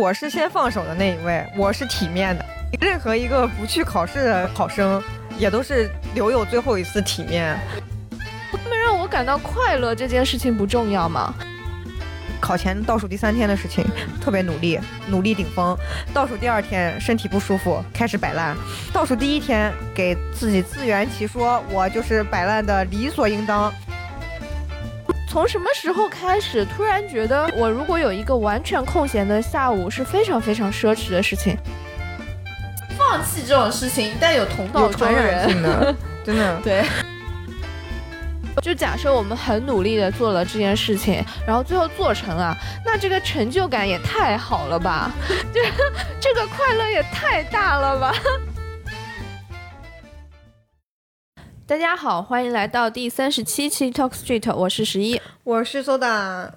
我是先放手的那一位，我是体面的。任何一个不去考试的考生，也都是留有最后一丝体面。他们让我感到快乐，这件事情不重要吗？考前倒数第三天的事情，特别努力，努力顶峰。倒数第二天身体不舒服，开始摆烂。倒数第一天给自己自圆其说，我就是摆烂的理所应当。从什么时候开始，突然觉得我如果有一个完全空闲的下午，是非常非常奢侈的事情。放弃这种事情，但有同道中人，真的 对。就假设我们很努力的做了这件事情，然后最后做成了，那这个成就感也太好了吧？就这个快乐也太大了吧？大家好，欢迎来到第三十七期 Talk Street，我是十一，我是苏打。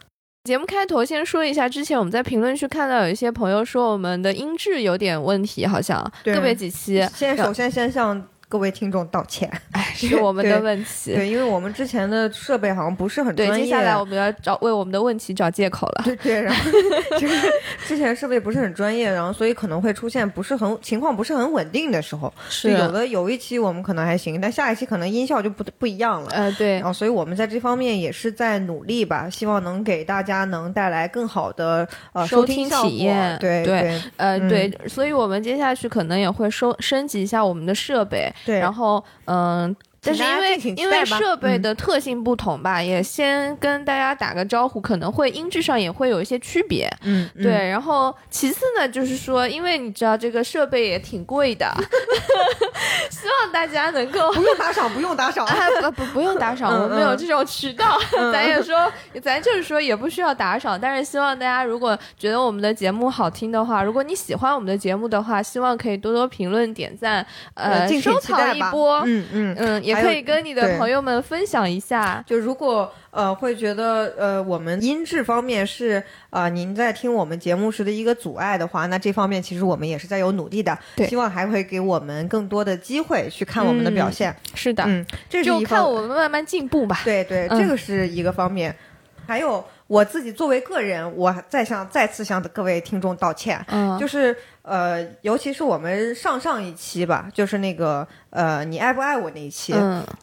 节目开头先说一下，之前我们在评论区看到有一些朋友说我们的音质有点问题，好像个别几期。先首先先向。各位听众道歉，哎，是我们的问题。对，因为我们之前的设备好像不是很专业。对，接下来我们要找为我们的问题找借口了。对对，然后就 是之前设备不是很专业，然后所以可能会出现不是很情况不是很稳定的时候。是有的有一期我们可能还行，但下一期可能音效就不不一样了。呃，对。然后所以我们在这方面也是在努力吧，希望能给大家能带来更好的呃收听体验。对对，呃对，所以我们接下去可能也会收升级一下我们的设备。对，然后。嗯。但是因为因为设备的特性不同吧，也先跟大家打个招呼，可能会音质上也会有一些区别。嗯，对。然后其次呢，就是说，因为你知道这个设备也挺贵的，希望大家能够不用打赏，不用打赏，不不不用打赏，我们没有这种渠道。咱也说，咱就是说也不需要打赏，但是希望大家如果觉得我们的节目好听的话，如果你喜欢我们的节目的话，希望可以多多评论、点赞，呃，收藏一波。嗯嗯嗯。也可以跟你的朋友们分享一下。就如果呃会觉得呃我们音质方面是呃您在听我们节目时的一个阻碍的话，那这方面其实我们也是在有努力的。对，希望还会给我们更多的机会去看我们的表现。是的，嗯，这就看我们慢慢进步吧。对对，这个是一个方面。还有我自己作为个人，我再向再次向各位听众道歉。嗯，就是呃，尤其是我们上上一期吧，就是那个。呃，你爱不爱我那一期？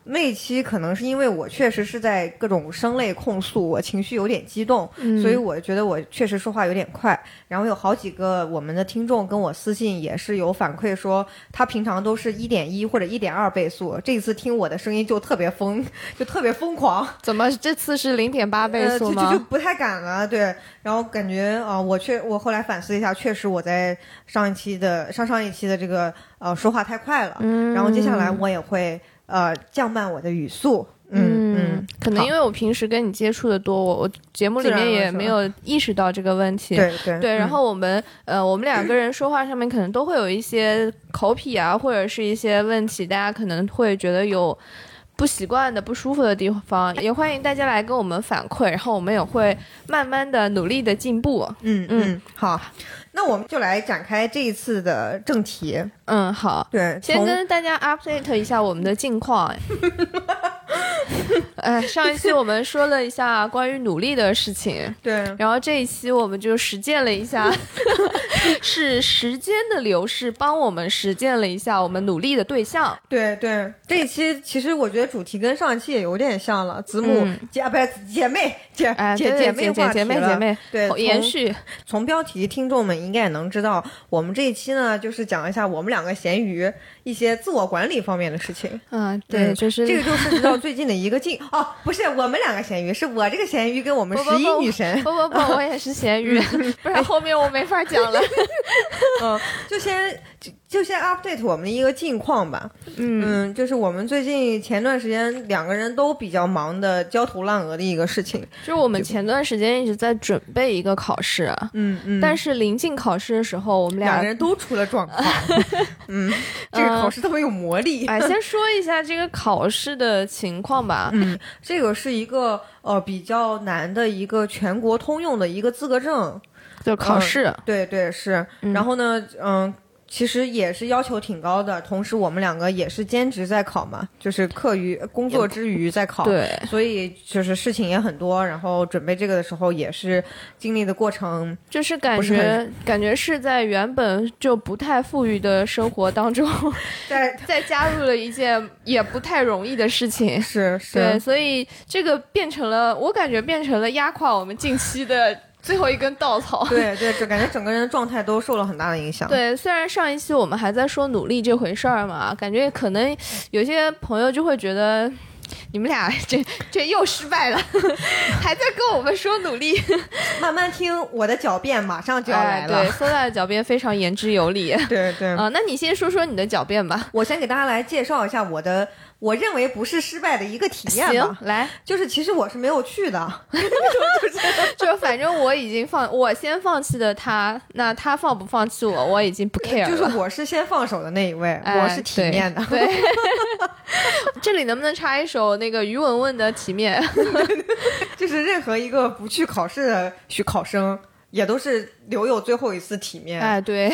那一期可能是因为我确实是在各种声泪控诉，我情绪有点激动，所以我觉得我确实说话有点快。然后有好几个我们的听众跟我私信，也是有反馈说，他平常都是一点一或者一点二倍速，这一次听我的声音就特别疯，就特别疯狂。怎么这次是零点八倍速吗？就就不太敢了，对。然后感觉啊，我确我后来反思一下，确实我在上一期的上上一期的这个。呃，说话太快了，然后接下来我也会呃降慢我的语速。嗯嗯，可能因为我平时跟你接触的多，我我节目里面也没有意识到这个问题。对对对，然后我们呃我们两个人说话上面可能都会有一些口癖啊，或者是一些问题，大家可能会觉得有不习惯的、不舒服的地方，也欢迎大家来跟我们反馈，然后我们也会慢慢的努力的进步。嗯嗯，好。那我们就来展开这一次的正题。嗯，好，对，先跟大家 update 一下我们的近况。哎，上一期我们说了一下关于努力的事情，对，然后这一期我们就实践了一下，是时间的流逝帮我们实践了一下我们努力的对象。对对，这一期其实我觉得主题跟上一期也有点像了，子母姐不是姐妹姐姐姐妹话姐妹姐妹对延续。从标题听众们应该也能知道，我们这一期呢就是讲一下我们两个咸鱼一些自我管理方面的事情。嗯，对，就是这个就涉及到最近的一个进。哦，不是我们两个咸鱼，是我这个咸鱼跟我们十一女神。不不不，我也是咸鱼，不然后面我没法讲了。嗯，就先。就先 update 我们的一个近况吧。嗯，就是我们最近前段时间两个人都比较忙的焦头烂额的一个事情。就是我们前段时间一直在准备一个考试。嗯嗯。但是临近考试的时候，我们两个人都出了状况。嗯，这个考试特别有魔力。哎，先说一下这个考试的情况吧。嗯，这个是一个呃比较难的一个全国通用的一个资格证。就考试。对对是，然后呢，嗯。其实也是要求挺高的，同时我们两个也是兼职在考嘛，就是课余工作之余在考，对，所以就是事情也很多，然后准备这个的时候也是经历的过程，就是感觉感觉是在原本就不太富裕的生活当中，在再加入了一件也不太容易的事情，是是，对，所以这个变成了我感觉变成了压垮我们近期的。最后一根稻草，对对，就感觉整个人的状态都受了很大的影响。对，虽然上一期我们还在说努力这回事儿嘛，感觉可能有些朋友就会觉得，你们俩这这又失败了，还在跟我们说努力。慢慢听我的狡辩，马上就要来了。对，说的狡辩非常言之有理。对对啊，那你先说说你的狡辩吧。我先给大家来介绍一下我的。我认为不是失败的一个体验吧，来，就是其实我是没有去的，就反正我已经放，我先放弃的他，那他放不放弃我，我已经不 care 了。就是我是先放手的那一位，我是体面的。对，这里能不能插一首那个于文文的《体面》？就是任何一个不去考试的学考生。也都是留有最后一次体面。哎，对，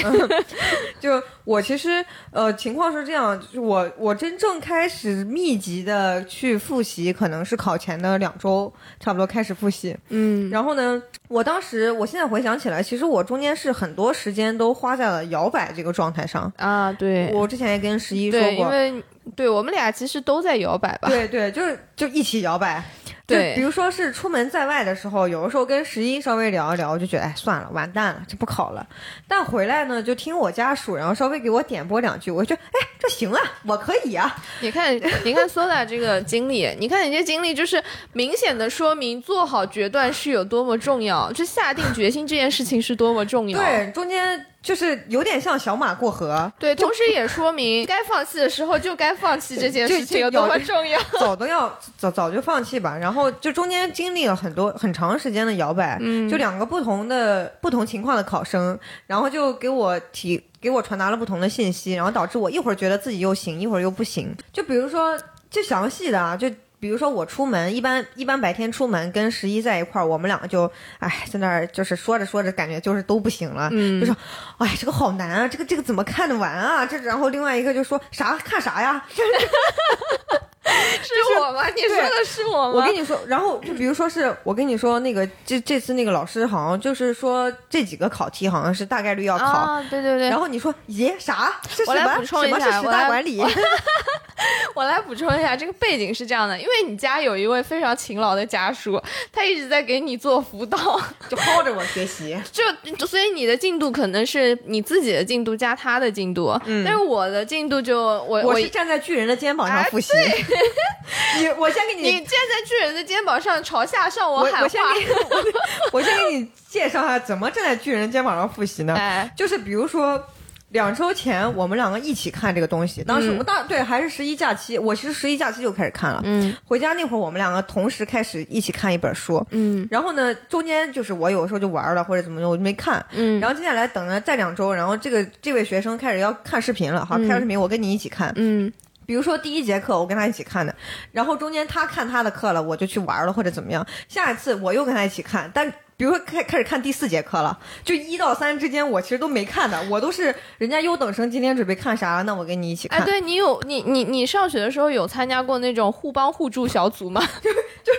就我其实呃情况是这样，就是我我真正开始密集的去复习，可能是考前的两周，差不多开始复习。嗯，然后呢，我当时我现在回想起来，其实我中间是很多时间都花在了摇摆这个状态上。啊，对，我之前也跟十一说过，因为对我们俩其实都在摇摆吧。对对，就是就一起摇摆。对，比如说是出门在外的时候，有的时候跟十一稍微聊一聊，我就觉得哎算了，完蛋了，这不考了。但回来呢，就听我家属，然后稍微给我点拨两句，我就哎这行啊，我可以啊。你看，你看苏达这个经历，你看你这经历，就是明显的说明做好决断是有多么重要，就下定决心这件事情是多么重要。对，中间。就是有点像小马过河，对，同时也说明该放弃的时候就该放弃这件事 情有多么重要，早都要早早就放弃吧。然后就中间经历了很多很长时间的摇摆，嗯，就两个不同的不同情况的考生，然后就给我提给我传达了不同的信息，然后导致我一会儿觉得自己又行，一会儿又不行。就比如说，就详细的啊，就。比如说我出门，一般一般白天出门跟十一在一块儿，我们两个就，哎，在那儿就是说着说着，感觉就是都不行了，就说，哎，这个好难啊，这个这个怎么看得完啊？这然后另外一个就说啥看啥呀？是我吗？你说的是我吗？我跟你说，然后就比如说是我跟你说那个这这次那个老师好像就是说这几个考题好像是大概率要考，对对对。然后你说咦啥？是什么？什么是十大管理？我来补充一下，这个背景是这样的，因为你家有一位非常勤劳的家属，他一直在给你做辅导，就薅着我学习。就所以你的进度可能是你自己的进度加他的进度，但是我的进度就我我是站在巨人的肩膀上复习。你我先给你，你站在巨人的肩膀上朝下向我喊话。我先给你，我先给你介绍下怎么站在巨人肩膀上复习呢？就是比如说。两周前，我们两个一起看这个东西。当时我当对还是十一假期，我其实十一假期就开始看了。嗯，回家那会儿，我们两个同时开始一起看一本书。嗯，然后呢，中间就是我有时候就玩了或者怎么的，我就没看。嗯，然后接下来等了再两周，然后这个这位学生开始要看视频了，好，看视频，我跟你一起看。嗯，比如说第一节课我跟他一起看的，然后中间他看他的课了，我就去玩了或者怎么样。下一次我又跟他一起看，但。比如说开开始看第四节课了，就一到三之间我其实都没看的，我都是人家优等生今天准备看啥，那我跟你一起看。哎，对你有你你你上学的时候有参加过那种互帮互助小组吗？就就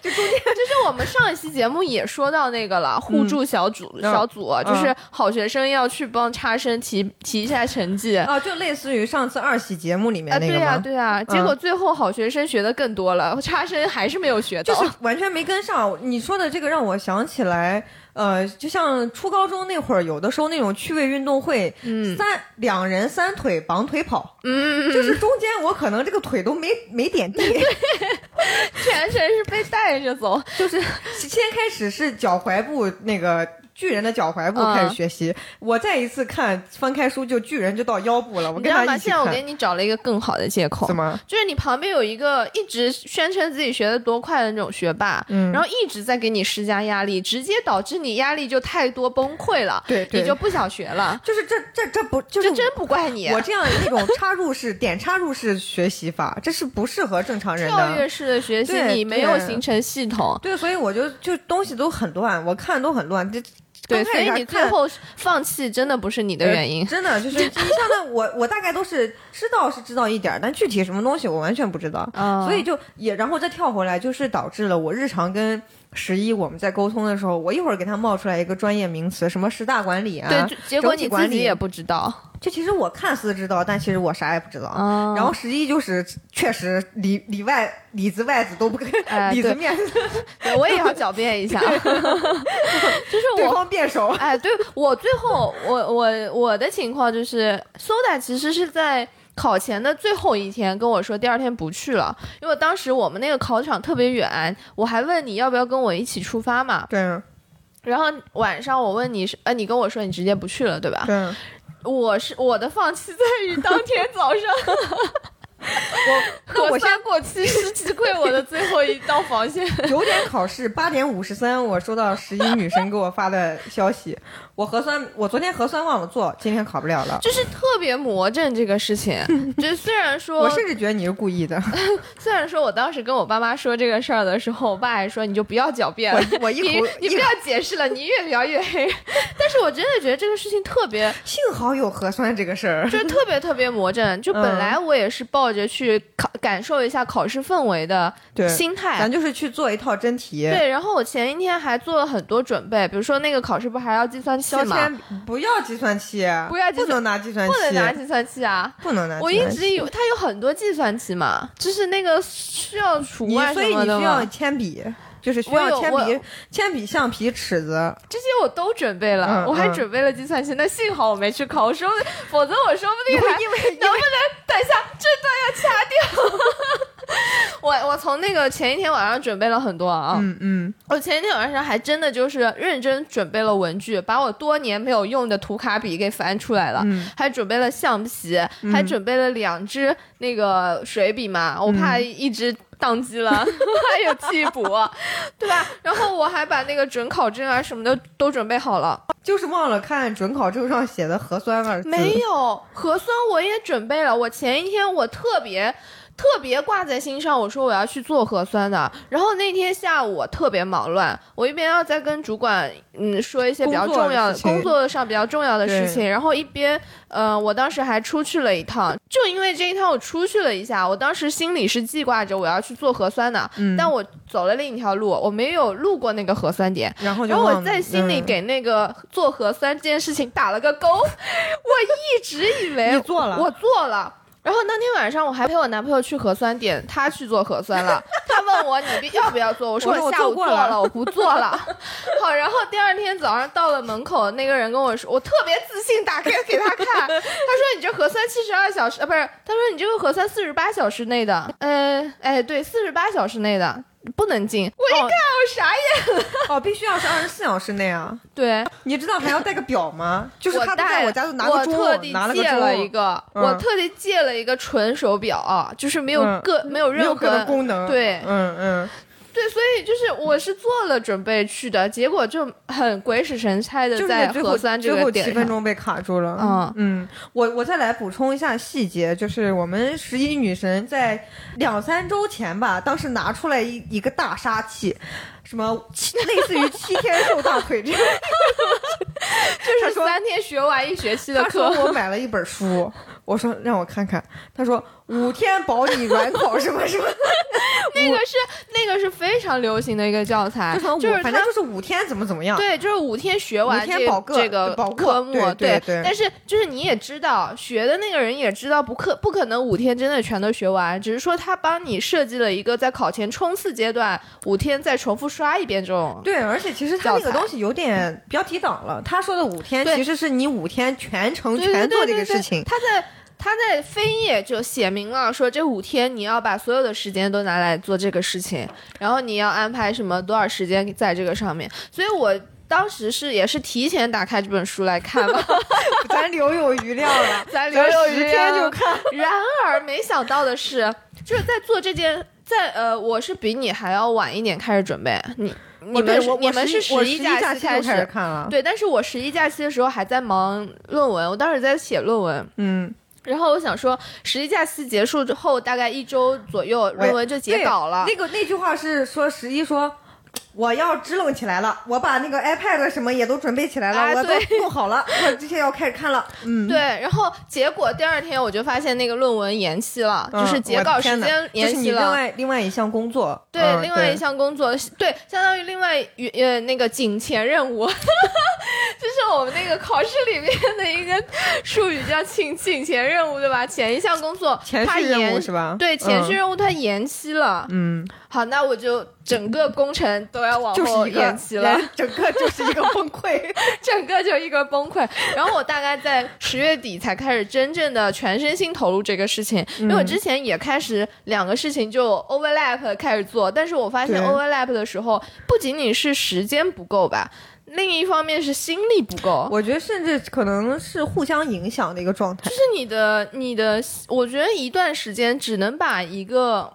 就中间，就是我们上一期节目也说到那个了，互助小组小组，就是好学生要去帮差生提提一下成绩啊，就类似于上次二喜节目里面那个对呀对呀，结果最后好学生学的更多了，差生还是没有学到，就是完全没跟上。你说的这个让我。想起来，呃，就像初高中那会儿，有的时候那种趣味运动会，三两人三腿绑腿跑，嗯，就是中间我可能这个腿都没没点地，全程是被带着走，就是先开始是脚踝部那个。巨人的脚踝部开始学习，我再一次看翻开书就巨人就到腰部了。我跟他一起现在我给你找了一个更好的借口，什么？就是你旁边有一个一直宣称自己学的多快的那种学霸，嗯，然后一直在给你施加压力，直接导致你压力就太多崩溃了，对，你就不想学了。就是这这这不就是真不怪你，我这样那种插入式 点插入式学习法，这是不适合正常人的。跳跃式的学习，你没有形成系统，对，所以我就就东西都很乱，我看都很乱，这。对，所以你最后放弃真的不是你的原因，真的就是你像那我我大概都是知道是知道一点，但具体什么东西我完全不知道，所以就也然后再跳回来，就是导致了我日常跟。十一，我们在沟通的时候，我一会儿给他冒出来一个专业名词，什么十大管理啊，对，结果你自己也不知道。就其实我看似知道，但其实我啥也不知道。然后实际就是确实里里外里子外子都不给，里子面子，我也要狡辩一下，就是我方辩手。哎，对我最后我我我的情况就是 Soda 其实是在。考前的最后一天跟我说，第二天不去了，因为当时我们那个考场特别远，我还问你要不要跟我一起出发嘛。对。然后晚上我问你是，呃，你跟我说你直接不去了，对吧？对。我是我的放弃在于当天早上。我我先过期是击溃我的最后一道防线。九点考试，八点五十三，我收到十一女神给我发的消息。我核酸，我昨天核酸忘了做，今天考不了了。就是特别魔怔这个事情，就虽然说，我甚至觉得你是故意的。虽然说我当时跟我爸妈说这个事儿的时候，我爸还说你就不要狡辩了，我一你你不要解释了，你越描越黑。但是我真的觉得这个事情特别，幸好有核酸这个事儿，就特别特别魔怔。就本来我也是抱着去考感受一下考试氛围的心态，咱就是去做一套真题。对，然后我前一天还做了很多准备，比如说那个考试不还要计算器。交签不要计算器，不要不能拿计算器，不能拿计算器啊，不能拿。我一直以为它有很多计算器嘛，就是那个需要除外所以你需要铅笔，就是需要铅笔、铅笔、橡皮、尺子，这些我都准备了，我还准备了计算器。那幸好我没去考，我说否则我说不定还因为能不能等一下这段要掐掉。我我从那个前一天晚上准备了很多啊，嗯嗯，我前一天晚上还真的就是认真准备了文具，把我多年没有用的涂卡笔给翻出来了，还准备了橡皮，还准备了两支那个水笔嘛，我怕一支宕机了，还有替补，对吧？然后我还把那个准考证啊什么的都准备好了，就是忘了看准考证上写的核酸二字，没有核酸我也准备了，我前一天我特别。特别挂在心上，我说我要去做核酸的。然后那天下午我特别忙乱，我一边要在跟主管嗯说一些比较重要的工作上比较重要的事情，然后一边呃我当时还出去了一趟。就因为这一趟我出去了一下，我当时心里是记挂着我要去做核酸的，但我走了另一条路，我没有路过那个核酸点，然后然后我在心里给那个做核酸这件事情打了个勾。我一直以为你做了，我做了。然后那天晚上我还陪我男朋友去核酸点，他去做核酸了。他问我你要不要做，我说我下午做了，我不做了。好，然后第二天早上到了门口，那个人跟我说，我特别自信打开给他看，他说你这核酸七十二小时啊，不是，他说你这个核酸四十八小时内的，呃，哎，对，四十八小时内的。不能进，我一看我傻眼了。哦，必须要是二十四小时内啊。对，你知道还要带个表吗？就是他在我家就拿个钟，拿了个借了一个，我特地借了一个纯手表啊，就是没有个没有任何功能。对，嗯嗯。对，所以就是我是做了准备去的，结果就很鬼使神差的在核酸这个点七分钟被卡住了。嗯嗯，我我再来补充一下细节，就是我们十一女神在两三周前吧，当时拿出来一一个大杀器，什么类似于七天瘦大腿这样，就是三天学完一学期的课。我买了一本书。我说让我看看，他说五天保你软考什么什么，那个是那个是非常流行的一个教材，就是反正就是五天怎么怎么样，对，就是五天学完这这个科目，对对。但是就是你也知道，学的那个人也知道，不可不可能五天真的全都学完，只是说他帮你设计了一个在考前冲刺阶段五天再重复刷一遍这种。对，而且其实他那个东西有点标题党了，他说的五天其实是你五天全程全做这个事情，他在。他在扉页就写明了，说这五天你要把所有的时间都拿来做这个事情，然后你要安排什么多少时间在这个上面。所以我当时是也是提前打开这本书来看了，咱留有余量了，咱留有余量就看。然而没想到的是，就是在做这件，在呃，我是比你还要晚一点开始准备。你你们 你们是十一假期开始看了，对，但是我十一假期的时候还在忙论文，我当时在写论文，嗯。然后我想说，十一假期结束之后，大概一周左右，论文就结稿了。那个那句话是说，十一说我要支棱起来了，我把那个 iPad 什么也都准备起来了，我都弄好了，我这些要开始看了。嗯，对。然后结果第二天我就发现那个论文延期了，就是截稿时间延期了。另外另外一项工作，对，另外一项工作，对，相当于另外呃那个景前任务，就是我们那个考试里面的一个术语叫请请前任务，对吧？前一项工作前续任务是吧？对，前续任务它延期了。嗯，好，那我就整个工程都要往后延期了，整个就是一个崩溃，整个就一个崩溃。然后我大概在十月底才开始真正的全身心投入这个事情，因为我之前也开始两个事情就 overlap 开始做，但是我发现 overlap 的时候不仅仅是时间不够吧。另一方面是心力不够，我觉得甚至可能是互相影响的一个状态。就是你的你的，我觉得一段时间只能把一个，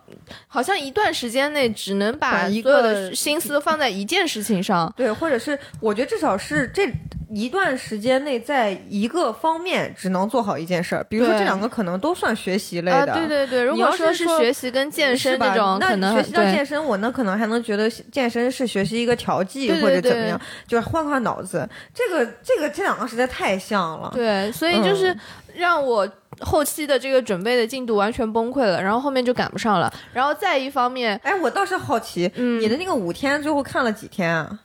好像一段时间内只能把所有的心思放在一件事情上。对，或者是我觉得至少是这一段时间内，在一个方面只能做好一件事儿。比如说这两个可能都算学习类的。对对对，如果说是学习跟健身这种，可能学习到健身，我那可能还能觉得健身是学习一个调剂或者怎么样，就是。换换脑子，这个这个这两个实在太像了。对，所以就是让我后期的这个准备的进度完全崩溃了，然后后面就赶不上了。然后再一方面，哎，我倒是好奇，你的那个五天最后看了几天啊？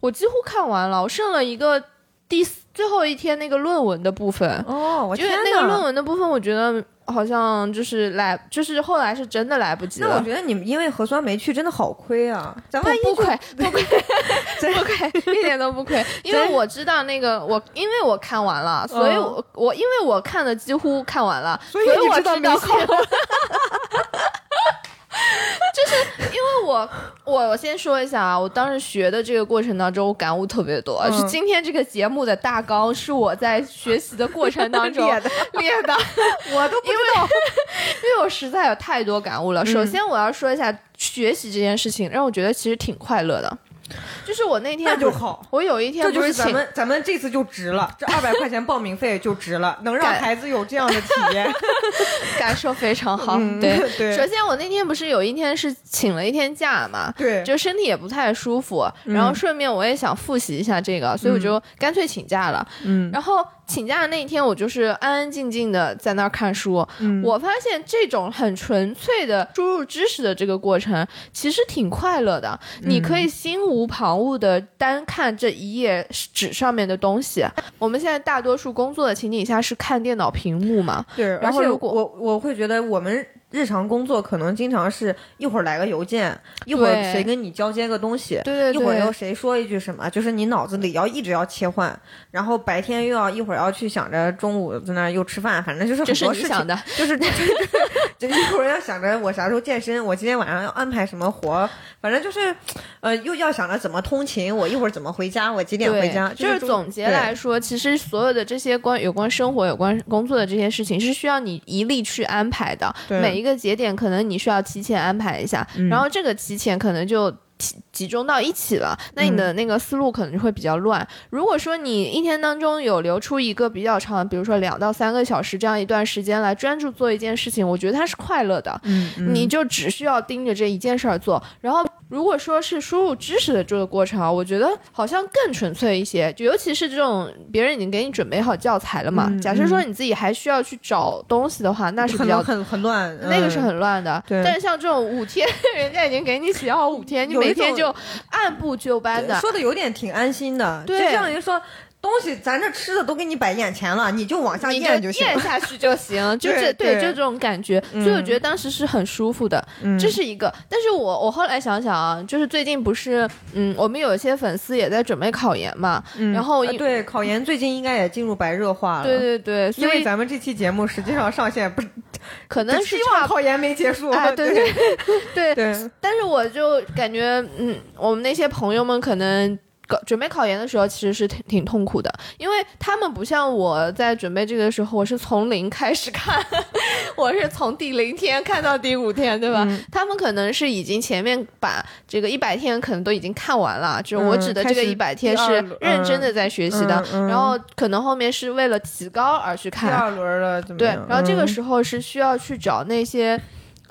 我几乎看完了，我剩了一个第最后一天那个论文的部分。哦，我因为那个论文的部分，我觉得。好像就是来，就是后来是真的来不及了。那我觉得你们因为核酸没去，真的好亏啊！咱们不亏，不亏，不亏，一点都不亏。因为我知道那个我，因为我看完了，所以我我因为我看的几乎看完了，所以我知道没考。就是因为我，我我先说一下啊，我当时学的这个过程当中，我感悟特别多。是今天这个节目的大纲是我在学习的过程当中 列的，列的，我都不知道，因为我实在有太多感悟了。首先我要说一下学习这件事情，让我觉得其实挺快乐的。就是我那天那就好，我有一天这就是咱们咱们这次就值了，这二百块钱报名费就值了，能让孩子有这样的体验，感受非常好。对对，首先我那天不是有一天是请了一天假嘛，对，就身体也不太舒服，然后顺便我也想复习一下这个，所以我就干脆请假了。嗯，然后。请假的那一天，我就是安安静静的在那儿看书。我发现这种很纯粹的输入知识的这个过程，其实挺快乐的。你可以心无旁骛的单看这一页纸上面的东西。我们现在大多数工作的情景下是看电脑屏幕嘛？对。然后如果我我会觉得我们。日常工作可能经常是一会儿来个邮件，一会儿谁跟你交接个东西，对对对，一会儿又谁说一句什么，就是你脑子里要一直要切换，然后白天又要一会儿要去想着中午在那又吃饭，反正就是很多事情，就是就一会儿要想着我啥时候健身，我今天晚上要安排什么活，反正就是，呃，又要想着怎么通勤，我一会儿怎么回家，我几点回家，就是总结来说，其实所有的这些关有关生活、有关工作的这些事情，是需要你一力去安排的，每。一个节点可能你需要提前安排一下，然后这个提前可能就集集中到一起了，那你的那个思路可能就会比较乱。如果说你一天当中有留出一个比较长，比如说两到三个小时这样一段时间来专注做一件事情，我觉得它是快乐的。嗯，你就只需要盯着这一件事儿做，然后。如果说是输入知识的这个过程啊，我觉得好像更纯粹一些，就尤其是这种别人已经给你准备好教材了嘛。假设说你自己还需要去找东西的话，那是比较很很乱，那个是很乱的。对。但是像这种五天，人家已经给你写好五天，你每天就按部就班的，说的有点挺安心的。对。就这样一说。东西咱这吃的都给你摆眼前了，你就往下咽就行，咽下去就行，就是对，就这种感觉，所以我觉得当时是很舒服的，这是一个。但是我我后来想想啊，就是最近不是，嗯，我们有一些粉丝也在准备考研嘛，然后对考研最近应该也进入白热化了，对对对，因为咱们这期节目实际上上线不是，可能是希望考研没结束，对对。对。对，但是我就感觉，嗯，我们那些朋友们可能。准备考研的时候其实是挺挺痛苦的，因为他们不像我在准备这个的时候，我是从零开始看，我是从第零天看到第五天，对吧？他们可能是已经前面把这个一百天可能都已经看完了，就是我指的这个一百天是认真的在学习的，然后可能后面是为了提高而去看第二轮了，对，然后这个时候是需要去找那些，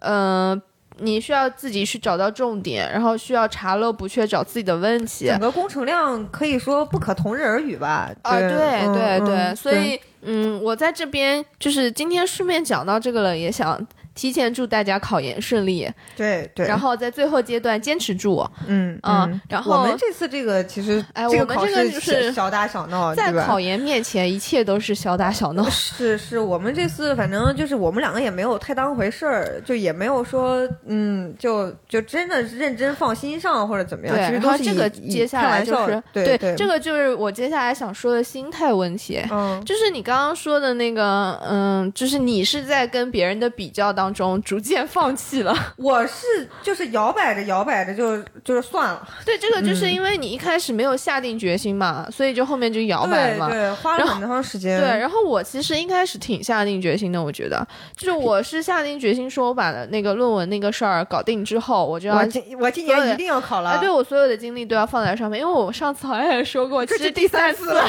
嗯。你需要自己去找到重点，然后需要查漏补缺，找自己的问题。整个工程量可以说不可同日而语吧？啊，对对对，所以嗯，我在这边就是今天顺便讲到这个了，也想。提前祝大家考研顺利，对对，然后在最后阶段坚持住，嗯嗯，然后我们这次这个其实，哎，我们这个就是小打小闹，在考研面前一切都是小打小闹，是是，我们这次反正就是我们两个也没有太当回事儿，就也没有说嗯，就就真的认真放心上或者怎么样，其实都是这个接下来就是对对，这个就是我接下来想说的心态问题，嗯，就是你刚刚说的那个，嗯，就是你是在跟别人的比较当。中逐渐放弃了，我是就是摇摆着摇摆着就就是算了。对，这个就是因为你一开始没有下定决心嘛，所以就后面就摇摆嘛。对，花了很长时间。对，然后我其实一开始挺下定决心的，我觉得就是我是下定决心说，我把那个论文那个事儿搞定之后，我就要我今年一定要考了。对，我所有的精力都要放在上面，因为我上次好像也说过，这是第三次了，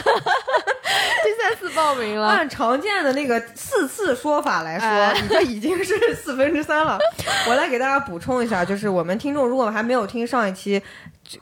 第三次报名了。按常见的那个四次说法来说，你这已经是。四分之三了，我来给大家补充一下，就是我们听众如果还没有听上一期，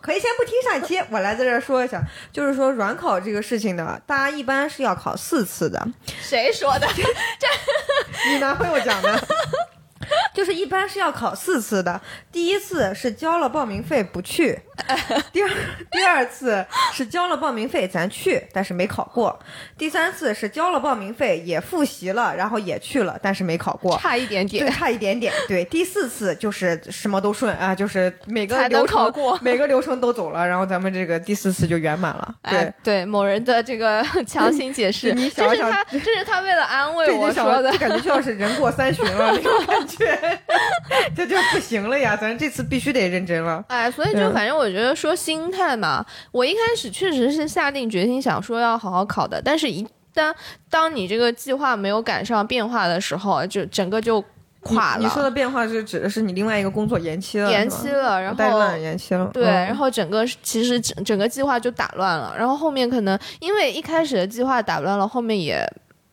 可以先不听上一期，我来在这说一下，就是说软考这个事情呢，大家一般是要考四次的。谁说的？这你男朋友讲的。就是一般是要考四次的，第一次是交了报名费不去，第二第二次是交了报名费咱去，但是没考过，第三次是交了报名费也复习了，然后也去了，但是没考过，差一点点，对，差一点点，对，第四次就是什么都顺啊，就是每个流程每个流程都走了，然后咱们这个第四次就圆满了，对对，某人的这个 强行解释，这是他这是他为了安慰我说的，感觉就像是人过三旬了那种感觉。这就不行了呀！咱这次必须得认真了。哎，所以就反正我觉得说心态嘛，我一开始确实是下定决心想说要好好考的，但是一旦当你这个计划没有赶上变化的时候，就整个就垮了。你说的变化是指的是你另外一个工作延期了，延期了，然后延期了，对，然后整个其实整整个计划就打乱了，然后后面可能因为一开始的计划打乱了，后面也。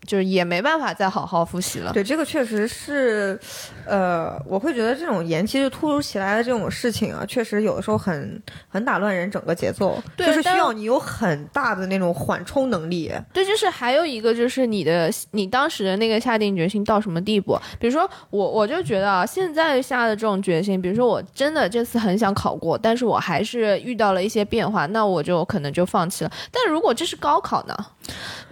就是也没办法再好好复习了。对，这个确实是，呃，我会觉得这种延期就突如其来的这种事情啊，确实有的时候很很打乱人整个节奏，就是需要你有很大的那种缓冲能力。对，就是还有一个就是你的你当时的那个下定决心到什么地步？比如说我我就觉得啊，现在下的这种决心，比如说我真的这次很想考过，但是我还是遇到了一些变化，那我就可能就放弃了。但如果这是高考呢？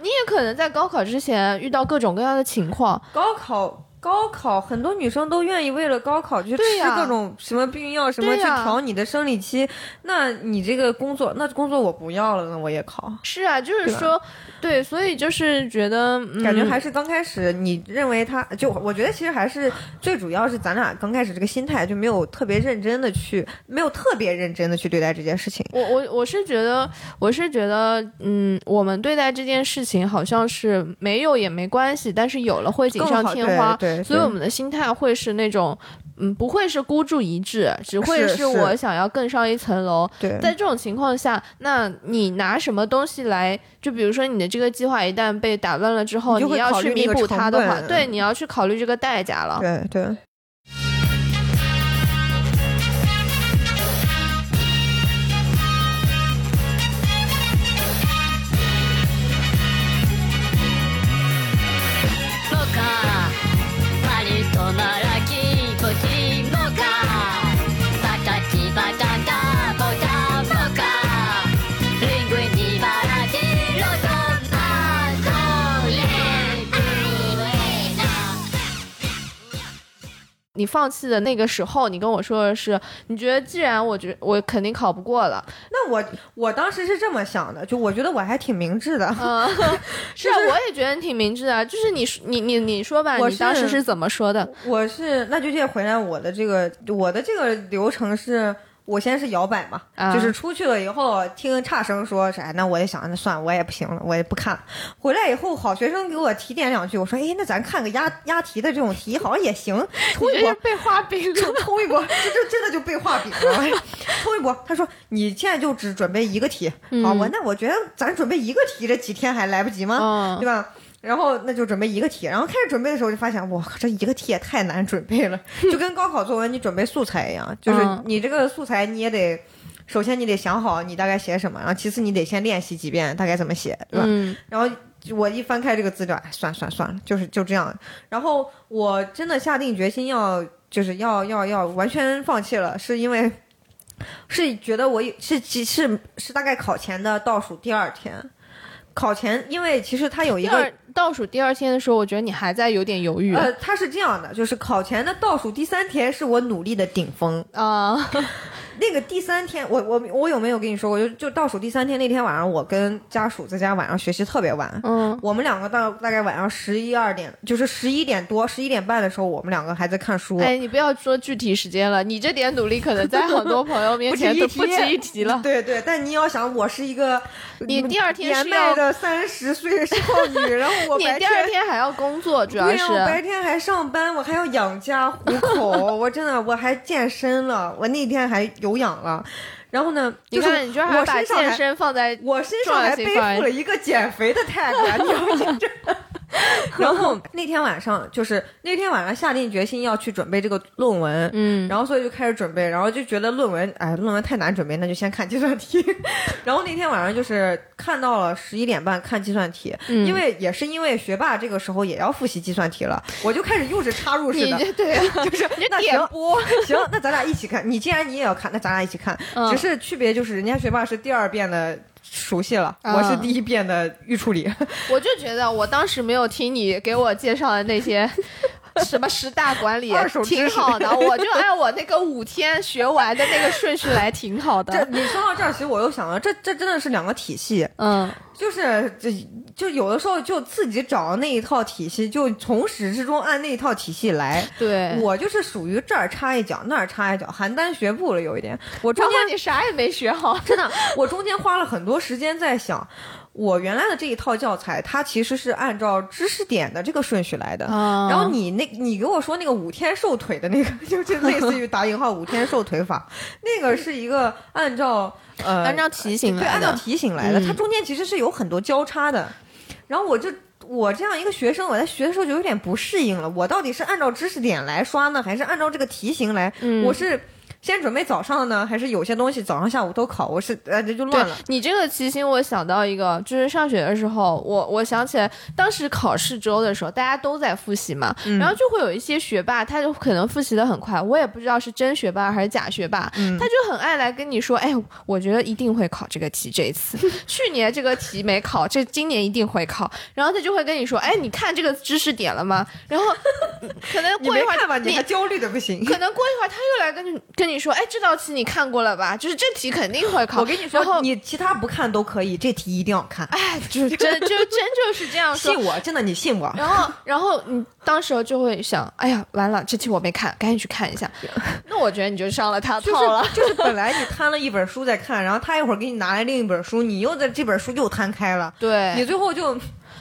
你也可能在高考之前遇到各种各样的情况。高考，高考，很多女生都愿意为了高考去吃各种什么避孕药，什么去调你的生理期。那你这个工作，那工作我不要了，那我也考。是啊，就是说。对，所以就是觉得感觉还是刚开始，你认为他就，我觉得其实还是最主要是咱俩刚开始这个心态就没有特别认真的去，没有特别认真的去对待这件事情。我我我是觉得，我是觉得，嗯，我们对待这件事情好像是没有也没关系，但是有了会锦上添花，所以我们的心态会是那种。嗯，不会是孤注一掷，只会是我想要更上一层楼。对，在这种情况下，那你拿什么东西来？就比如说你的这个计划一旦被打乱了之后，你要去弥补它的话，对，你要去考虑这个代价了。对对。你放弃的那个时候，你跟我说的是，你觉得既然我觉我肯定考不过了，那我我当时是这么想的，就我觉得我还挺明智的。嗯，是啊，我也觉得挺明智的。就是你你你你说吧，你当时是怎么说的？我是那就这回来，我的这个我的这个流程是。我先是摇摆嘛，就是出去了以后听差生说啥，那我也想，那算了，我也不行了，我也不看了。回来以后，好学生给我提点两句，我说，哎，那咱看个押押题的这种题，好像也行。冲一波被画饼，冲冲一波，这 这真的就被画饼了。冲一波，他说你现在就只准备一个题，好，我那我觉得咱准备一个题，这几天还来不及吗？对吧？然后那就准备一个题，然后开始准备的时候就发现，哇，这一个题也太难准备了，就跟高考作文你准备素材一样，就是你这个素材你也得，首先你得想好你大概写什么，然后其次你得先练习几遍大概怎么写，对吧？然后我一翻开这个资料，哎，算算算了，就是就这样。然后我真的下定决心要，就是要要要完全放弃了，是因为是觉得我是是是是大概考前的倒数第二天。考前，因为其实他有一个倒数第二天的时候，我觉得你还在有点犹豫。呃，他是这样的，就是考前的倒数第三天是我努力的顶峰啊。那个第三天，我我我有没有跟你说过？就就倒数第三天那天晚上，我跟家属在家晚上学习特别晚。嗯，我们两个到大概晚上十一二点，就是十一点多、十一点半的时候，我们两个还在看书。哎，你不要说具体时间了，你这点努力可能在很多朋友面前 都不值一提了。对对，但你要想，我是一个 你第二天年迈的三十岁少女，然后我你第二天还要工作，主要是白天还上班，我还要养家糊口。我真的我还健身了，我那天还有氧了。然后呢？你看，你居然还把健身放在我身上，还背负了一个减肥的 tag，你。然后那天晚上就是那天晚上下定决心要去准备这个论文，嗯，然后所以就开始准备，然后就觉得论文，哎，论文太难准备，那就先看计算题。然后那天晚上就是看到了十一点半看计算题，因为也是因为学霸这个时候也要复习计算题了，我就开始又是插入式的，对，就是那行行，那咱俩一起看。你既然你也要看，那咱俩一起看，只是区别就是人家学霸是第二遍的。熟悉了，我是第一遍的预处理。我就觉得我当时没有听你给我介绍的那些什么十大管理，挺好的。我就按我那个五天学完的那个顺序来，挺好的。这你说到这儿，其实我又想到，这这真的是两个体系。嗯。就是这，就有的时候就自己找那一套体系，就从始至终按那一套体系来。对，我就是属于这儿插一脚，那儿插一脚，邯郸学步了有一点。我中间你啥也没学好，真的。我中间花了很多时间在想，我原来的这一套教材，它其实是按照知识点的这个顺序来的。然后你那，你给我说那个五天瘦腿的那个，就是类似于打引号五天瘦腿法，那个是一个按照。呃，按照题型来的，对，按照题型来的，它中间其实是有很多交叉的。然后我就我这样一个学生，我在学的时候就有点不适应了。我到底是按照知识点来刷呢，还是按照这个题型来？我是。先准备早上呢，还是有些东西早上下午都考？我是呃这就乱了。你这个题型，我想到一个，就是上学的时候，我我想起来，当时考试周的时候，大家都在复习嘛，然后就会有一些学霸，他就可能复习的很快，我也不知道是真学霸还是假学霸，他就很爱来跟你说，哎，我觉得一定会考这个题，这一次 去年这个题没考，这今年一定会考，然后他就会跟你说，哎，你看这个知识点了吗？然后可能过一会儿你还焦虑的不行，可能过一会儿他又来跟你跟你。你说，哎，这道题你看过了吧？就是这题肯定会考。我跟你说，你其他不看都可以，这题一定要看。哎，就真就真就是这样。信我，真的，你信我。然后，然后你当时就会想，哎呀，完了，这题我没看，赶紧去看一下。那我觉得你就上了他套了。就是本来你摊了一本书在看，然后他一会儿给你拿来另一本书，你又在这本书又摊开了。对，你最后就。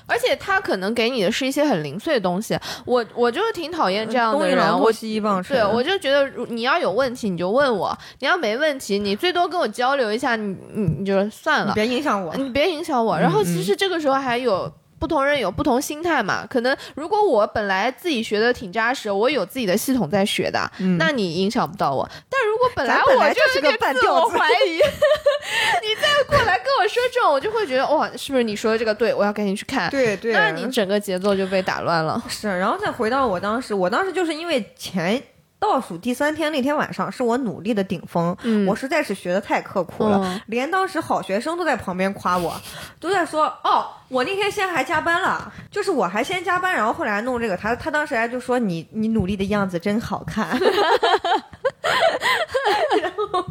而且他可能给你的是一些很零碎的东西，我我就是挺讨厌这样的人。我西棒对，我就觉得你要有问题你就问我，你要没问题你最多跟我交流一下，你你你就算了，别影响我，你别影响我。然后其实这个时候还有。不同人有不同心态嘛？可能如果我本来自己学的挺扎实，我有自己的系统在学的，那你影响不到我。但如果本来我就是个自我怀疑，你再过来跟我说这种，我就会觉得哇，是不是你说的这个对？我要赶紧去看。对对，那你整个节奏就被打乱了。是，然后再回到我当时，我当时就是因为前。倒数第三天那天晚上是我努力的顶峰，我实在是学的太刻苦了，连当时好学生都在旁边夸我，都在说哦，我那天先还加班了，就是我还先加班，然后后来弄这个，他他当时还就说你你努力的样子真好看，然 后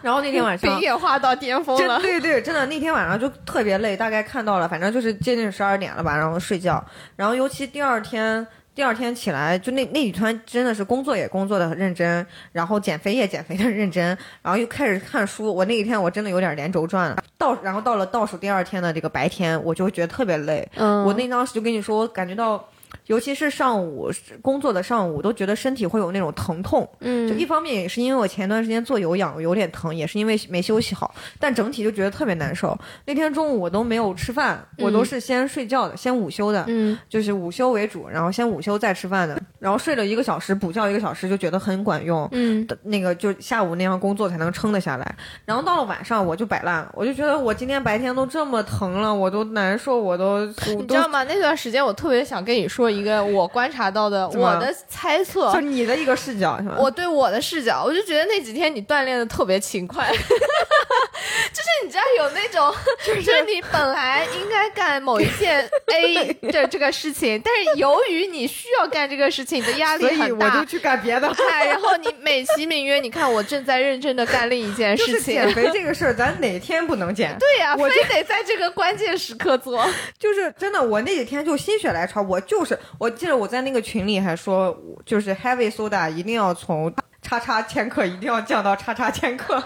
然后那天晚上 比演化到巅峰了，对对，真的那天晚上就特别累，大概看到了，反正就是接近十二点了吧，然后睡觉，然后尤其第二天。第二天起来，就那那几天真的是工作也工作的很认真，然后减肥也减肥的认真，然后又开始看书。我那一天我真的有点连轴转了。倒然后到了倒数第二天的这个白天，我就觉得特别累。嗯，我那当时就跟你说，我感觉到尤其是上午工作的上午，都觉得身体会有那种疼痛。嗯，就一方面也是因为我前段时间做有氧有点疼，也是因为没休息好，但整体就觉得特别难受。那天中午我都没有吃饭，我都是先睡觉的，先午休的，嗯，就是午休为主，然后先午休再吃饭的，然后睡了一个小时，补觉一个小时，就觉得很管用。嗯，那个就下午那样工作才能撑得下来。然后到了晚上我就摆烂了，我就觉得我今天白天都这么疼了，我都难受，我都你知道吗？那段时间我特别想跟你说一个我观察到的我的猜测，就你的一个视角是吧？我对我的视角，我就觉得那几天你锻炼的特别勤快，就是你知道有那种，就是你本来应该干某一件 A 的这个事情，但是由于你需要干这个事情，你的压力很大，我就去干别的。哎，然后你美其名曰，你看我正在认真的干另一件事情。减肥这个事儿，咱哪天不能减？对呀，我非得在这个关键时刻做。就是真的，我那几天就心血来潮，我就是我记得我在那个群里还说，就是 heavy soda 一定要从叉叉千克一定要降到叉叉千克。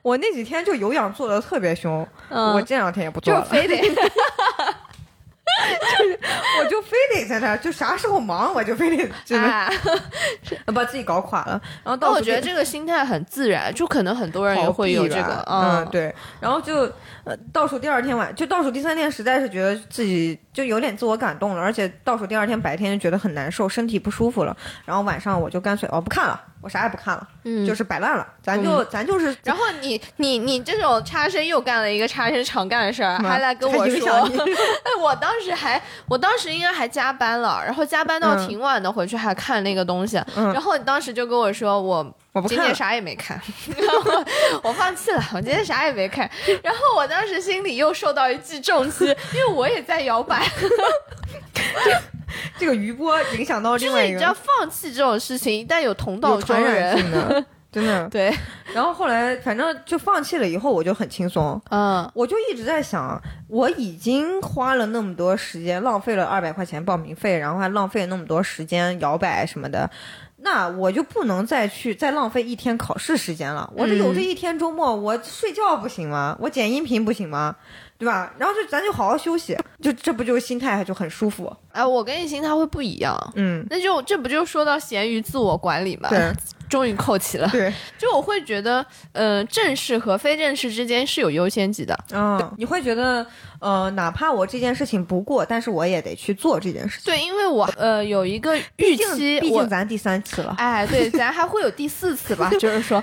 我那几天就有氧做的特别凶，嗯、我这两天也不做了，就非得。就是我就非得在那，就啥时候忙我就非得真的 把自己搞垮了。然后到我觉得这个心态很自然，就可能很多人也会有这个，嗯，对。然后就呃倒数第二天晚，就倒数第三天，实在是觉得自己就有点自我感动了，而且倒数第二天白天就觉得很难受，身体不舒服了。然后晚上我就干脆哦不看了。我啥也不看了，嗯，就是摆烂了，咱就、咱就是。然后你你你这种差生又干了一个差生常干的事儿，还来跟我说，哎，我当时还我当时应该还加班了，然后加班到挺晚的，回去还看那个东西，嗯、然后你当时就跟我说我我今天啥也没看，我放弃了，我今天啥也没看，然后我当时心里又受到一记重击，因为我也在摇摆。这个余波影响到另外一个，就是你知道，放弃这种事情，一旦有同道中人，真的对。然后后来反正就放弃了，以后我就很轻松。嗯，我就一直在想，我已经花了那么多时间，浪费了二百块钱报名费，然后还浪费了那么多时间摇摆什么的，那我就不能再去再浪费一天考试时间了。我这有这一天周末，我睡觉不行吗？我剪音频不行吗？对吧？然后就咱就好好休息，就这不就是心态就很舒服。哎，我跟你心态会不一样，嗯，那就这不就说到咸鱼自我管理嘛？对，终于扣齐了。对，就我会觉得，呃，正式和非正式之间是有优先级的。嗯，你会觉得，呃，哪怕我这件事情不过，但是我也得去做这件事情。对，因为我呃有一个预期，毕竟咱第三次了。哎，对，咱还会有第四次吧？就是说，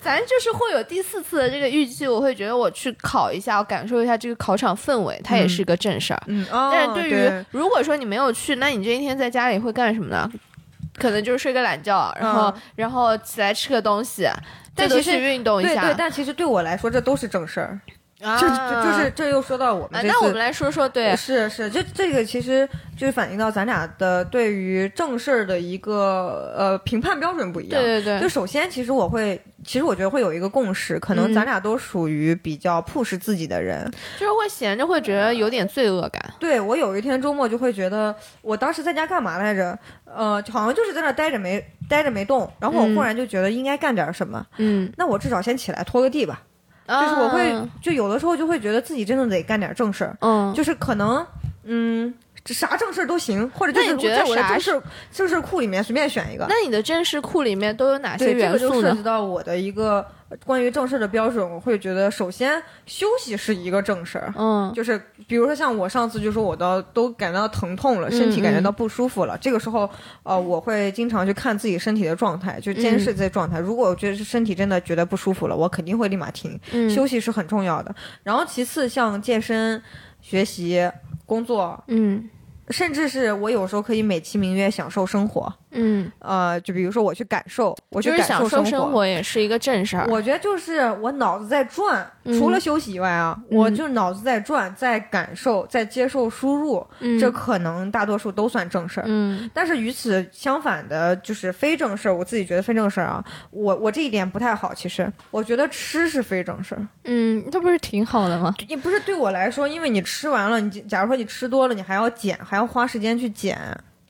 咱就是会有第四次的这个预期，我会觉得我去考一下，我感受一下这个考场氛围，它也是个正事儿。嗯，但是对于如果说你没有去，那你这一天在家里会干什么呢？可能就是睡个懒觉，然后、嗯然后起来吃个东西，但其实最多去运动一下。对对，但其实对我来说，这都是正事儿。啊就就是这又说到我们那我们来说说，对，是是，这这个其实就反映到咱俩的对于正事儿的一个呃评判标准不一样。对对对就首先，其实我会，其实我觉得会有一个共识，可能嗯咱俩都属于比较 push 自己的人。就是会闲着会觉得有点罪恶感。对我有一天周末就会觉得，我当时在家干嘛来着？呃，好像就是在那儿待着没待着没动，然后我嗯忽然就觉得应该干点什么，嗯，那我至少先起来拖个地吧。就是我会啊，就有的时候就会觉得自己真的得干点正事儿。嗯，就是可能，嗯，这啥正事儿都行，或者就是那你觉得在我的啥正事儿正事儿库里面随便选一个。那你的正事库里面都有哪些，这元素呢个就涉及？到我的一个关于正事儿的标准，我会觉得首先休息是一个正事儿。嗯就是比如说像我上次就说我到都感到疼痛了，身体感觉到不舒服了，这个时候呃我会经常去看自己身体的状态，就监视自己的状态。如果我觉得是身体真的觉得不舒服了，我肯定会立马停。嗯休息是很重要的。然后其次像健身、学习、工作，嗯甚至是我有时候可以美其名曰享受生活。嗯，呃，就比如说我去感受，我去就是感受生享受生活也是一个正事儿。我觉得就是我脑子在转，嗯除了休息以外啊，嗯我就脑子在转，在感受，在接受输入，嗯这可能大多数都算正事儿。嗯但是与此相反的，就是非正事儿。我自己觉得非正事儿啊，我我这一点不太好。其实我觉得吃是非正事儿，嗯，这不是挺好的吗？也不是对我来说，因为你吃完了，你假如说你吃多了，你还要减，还要花时间去减。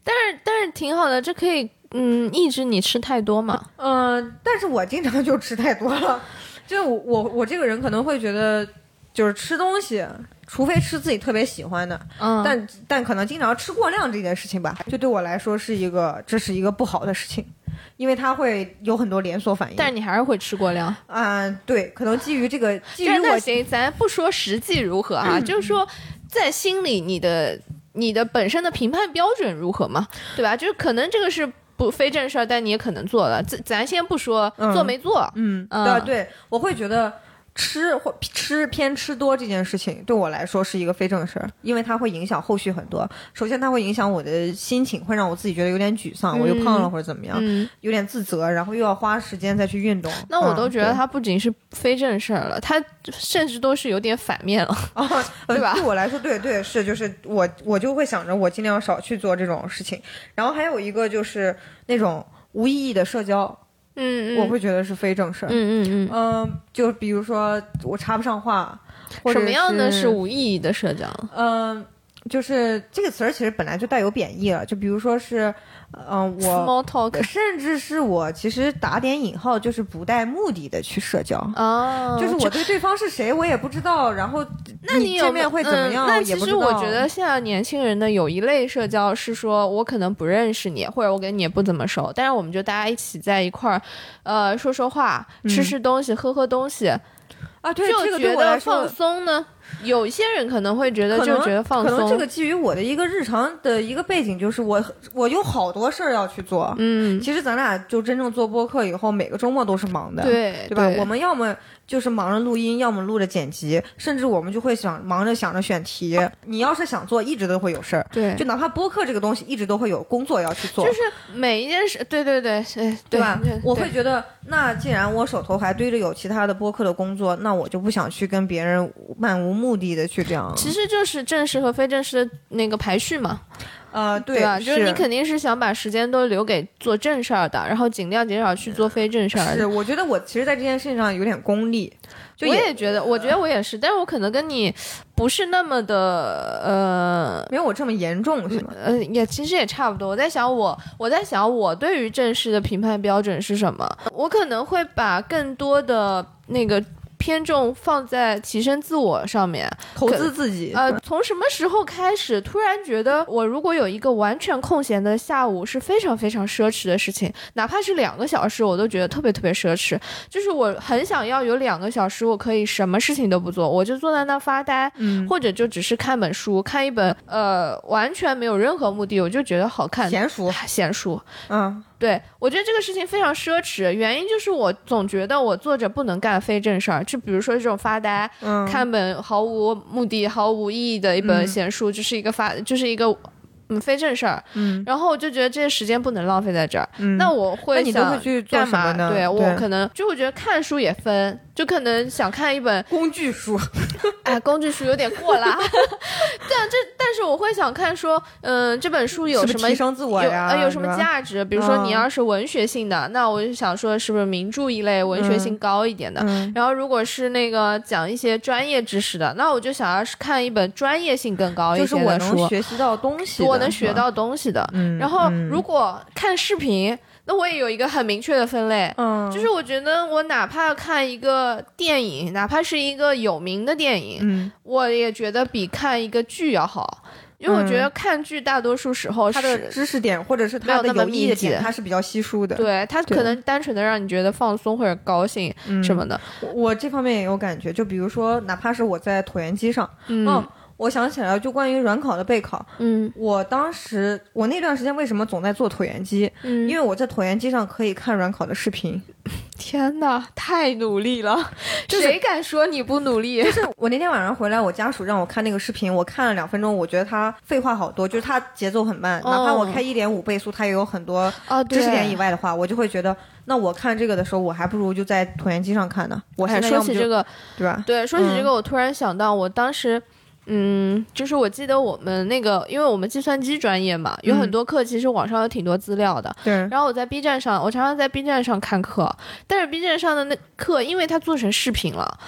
但是但是挺好的，这可以嗯抑制你吃太多嘛。嗯、但是我经常就吃太多了，就我我我这个人可能会觉得，就是吃东西，除非吃自己特别喜欢的，嗯，但但可能经常吃过量这件事情吧，就对我来说是一个这是一个不好的事情，因为它会有很多连锁反应。但是你还是会吃过量啊？对，可能基于这个，基于我行，咱不说实际如何啊，就是说在心里你的你的本身的评判标准如何嘛，对吧？就是可能这个是不非正事儿，但你也可能做了。咱咱先不说做没做，嗯，对对，我会觉得。吃或吃偏吃多这件事情对我来说是一个非正事儿，因为它会影响后续很多。首先，它会影响我的心情，会让我自己觉得有点沮丧，我又胖了或者怎么样，有点自责，然后又要花时间再去运动。那我都觉得它不仅是非正事儿了，它甚至都是有点反面了，对吧？对我来说，对对是，就是我我就会想着我尽量少去做这种事情。然后还有一个就是那种无意义的社交。嗯，我会觉得是非正事儿。嗯嗯嗯，嗯，就比如说我插不上话，什么样的是无意义的社交？嗯，就是这个词儿其实本来就带有贬义了，就比如说是。嗯，我甚至是我其实打点引号，就是不带目的的去社交哦，就是我对对方是谁我也不知道，然后那你见面会怎么样？那其实我觉得现在年轻人的有一类社交是说，我可能不认识你，或者我跟你也不怎么熟，但是我们就大家一起在一块儿，呃，说说话，吃吃东西，喝喝东西啊，对，就觉得放松呢。有一些人可能会觉得就觉得放松，可能这个基于我的一个日常的一个背景，就是我我有好多事儿要去做。嗯，其实咱俩就真正做播客以后，每个周末都是忙的，对对吧？我们要么。就是忙着录音，要么录着剪辑，甚至我们就会想忙着想着选题。你要是想做，一直都会有事儿。对，就哪怕播客这个东西，一直都会有工作要去做。就是每一件事，对对对，对吧？我会觉得，那既然我手头还堆着有其他的播客的工作，那我就不想去跟别人漫无目的的去这样。其实就是正式和非正式的那个排序嘛。呃，对吧？就是你肯定是想把时间都留给做正事儿的，然后尽量减少去做非正事儿。是，我觉得我其实，在这件事情上有点功利。就我也觉得，我觉得我也是，但是我可能跟你不是那么的呃，没有我这么严重，是吗？呃，也其实也差不多。我在想，我我在想，我对于正式的评判标准是什么？我可能会把更多的那个。偏重放在提升自我上面，投资自己。呃，从什么时候开始，突然觉得我如果有一个完全空闲的下午，是非常非常奢侈的事情，哪怕是两个小时，我都觉得特别特别奢侈。就是我很想要有两个小时，我可以什么事情都不做，我就坐在那发呆，嗯，或者就只是看本书，看一本呃完全没有任何目的，我就觉得好看，闲书，闲书，嗯。对，我觉得这个事情非常奢侈，原因就是我总觉得我坐着不能干非正事儿，就比如说这种发呆，看本毫无目的、毫无意义的一本闲书，就是一个发，就是一个嗯非正事儿。嗯，然后我就觉得这些时间不能浪费在这儿。那我会想干嘛呢？对我可能就我觉得看书也分。就可能想看一本工具书，哎，工具书有点过啦。对啊，这但是我会想看说，嗯，这本书有什么提升自我呀？有什么价值？比如说你要是文学性的，那我就想说是不是名著一类，文学性高一点的。然后如果是那个讲一些专业知识的，那我就想要是看一本专业性更高一些的书，我能学习到东西，我能学到东西的。然后如果看视频。那我也有一个很明确的分类，嗯，就是我觉得我哪怕看一个电影，哪怕是一个有名的电影，嗯，我也觉得比看一个剧要好，因为我觉得看剧大多数时候它的知识点或者是它的有意义的点，它是比较稀疏的，对，它可能单纯的让你觉得放松或者高兴什么的。我这方面也有感觉，就比如说，哪怕是我在椭圆机上，嗯。我想起来了，就关于软考的备考，嗯，我当时我那段时间为什么总在做椭圆机？嗯，因为我在椭圆机上可以看软考的视频。天哪，太努力了！谁敢说你不努力？就是我那天晚上回来，我家属让我看那个视频，我看了两分钟，我觉得他废话好多，就是他节奏很慢，哪怕我开一点五倍速，他也有很多知识点以外的话，我就会觉得，那我看这个的时候，我还不如就在椭圆机上看呢。我还说起这个，对吧？对，说起这个，我突然想到，我当时。嗯，就是我记得我们那个，因为我们计算机专业嘛，有很多课其实网上有挺多资料的。对。然后我在 B 站上，我常常在 B 站上看课，但是 B 站上的那课，因为它做成视频了，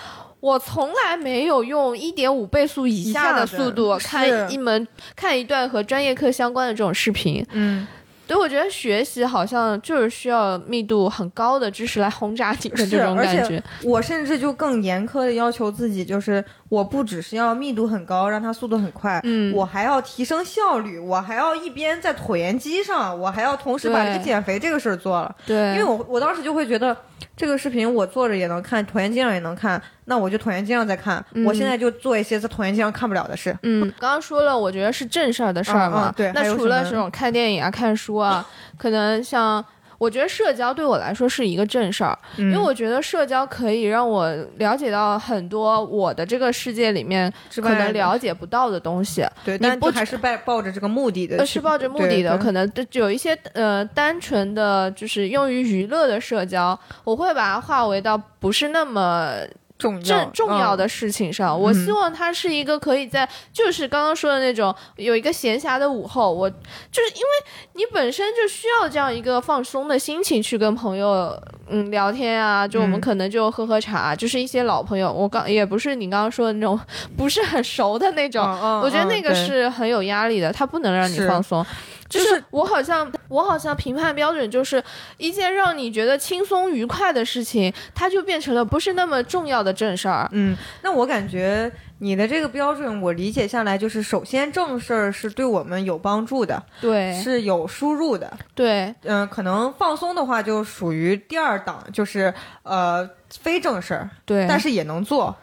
我从来没有用一点五倍速以下的速度看一门看一段和专业课相关的这种视频。嗯。对，我觉得学习好像就是需要密度很高的知识来轰炸你的这种感觉。我甚至就更严苛的要求自己，就是我不只是要密度很高，让它速度很快，嗯，我还要提升效率，我还要一边在椭圆机上，我还要同时把这个减肥这个事儿做了。对，因为我我当时就会觉得这个视频我坐着也能看，椭圆机上也能看。那我就椭圆机上再看，我现在就做一些在椭圆机上看不了的事。嗯，刚刚说了，我觉得是正事儿的事儿嘛。对，那除了这种看电影啊、看书啊，可能像我觉得社交对我来说是一个正事儿，因为我觉得社交可以让我了解到很多我的这个世界里面可能了解不到的东西。对，但不还是抱抱着这个目的的，是抱着目的的，可能有一些呃单纯的就是用于娱乐的社交，我会把它化为到不是那么。重重重要的事情上，我希望他是一个可以在，就是刚刚说的那种有一个闲暇的午后，我就是因为你本身就需要这样一个放松的心情去跟朋友嗯。聊天啊，就我们可能就喝喝茶，就是一些老朋友，我刚也不是你刚刚说的那种不是很熟的那种，我觉得那个是很有压力的，它不能让你放松。就是我好像我好像评判标准就是一件让你觉得轻松愉快的事情，它就变成了不是那么重要的正事儿。嗯，那我感觉你的这个标准，我理解下来就是，首先正事儿是对我们有帮助的，对，是有输入的，对，嗯，可能放松的话就属于第二档，就是呃非正事儿，对，但是也能做。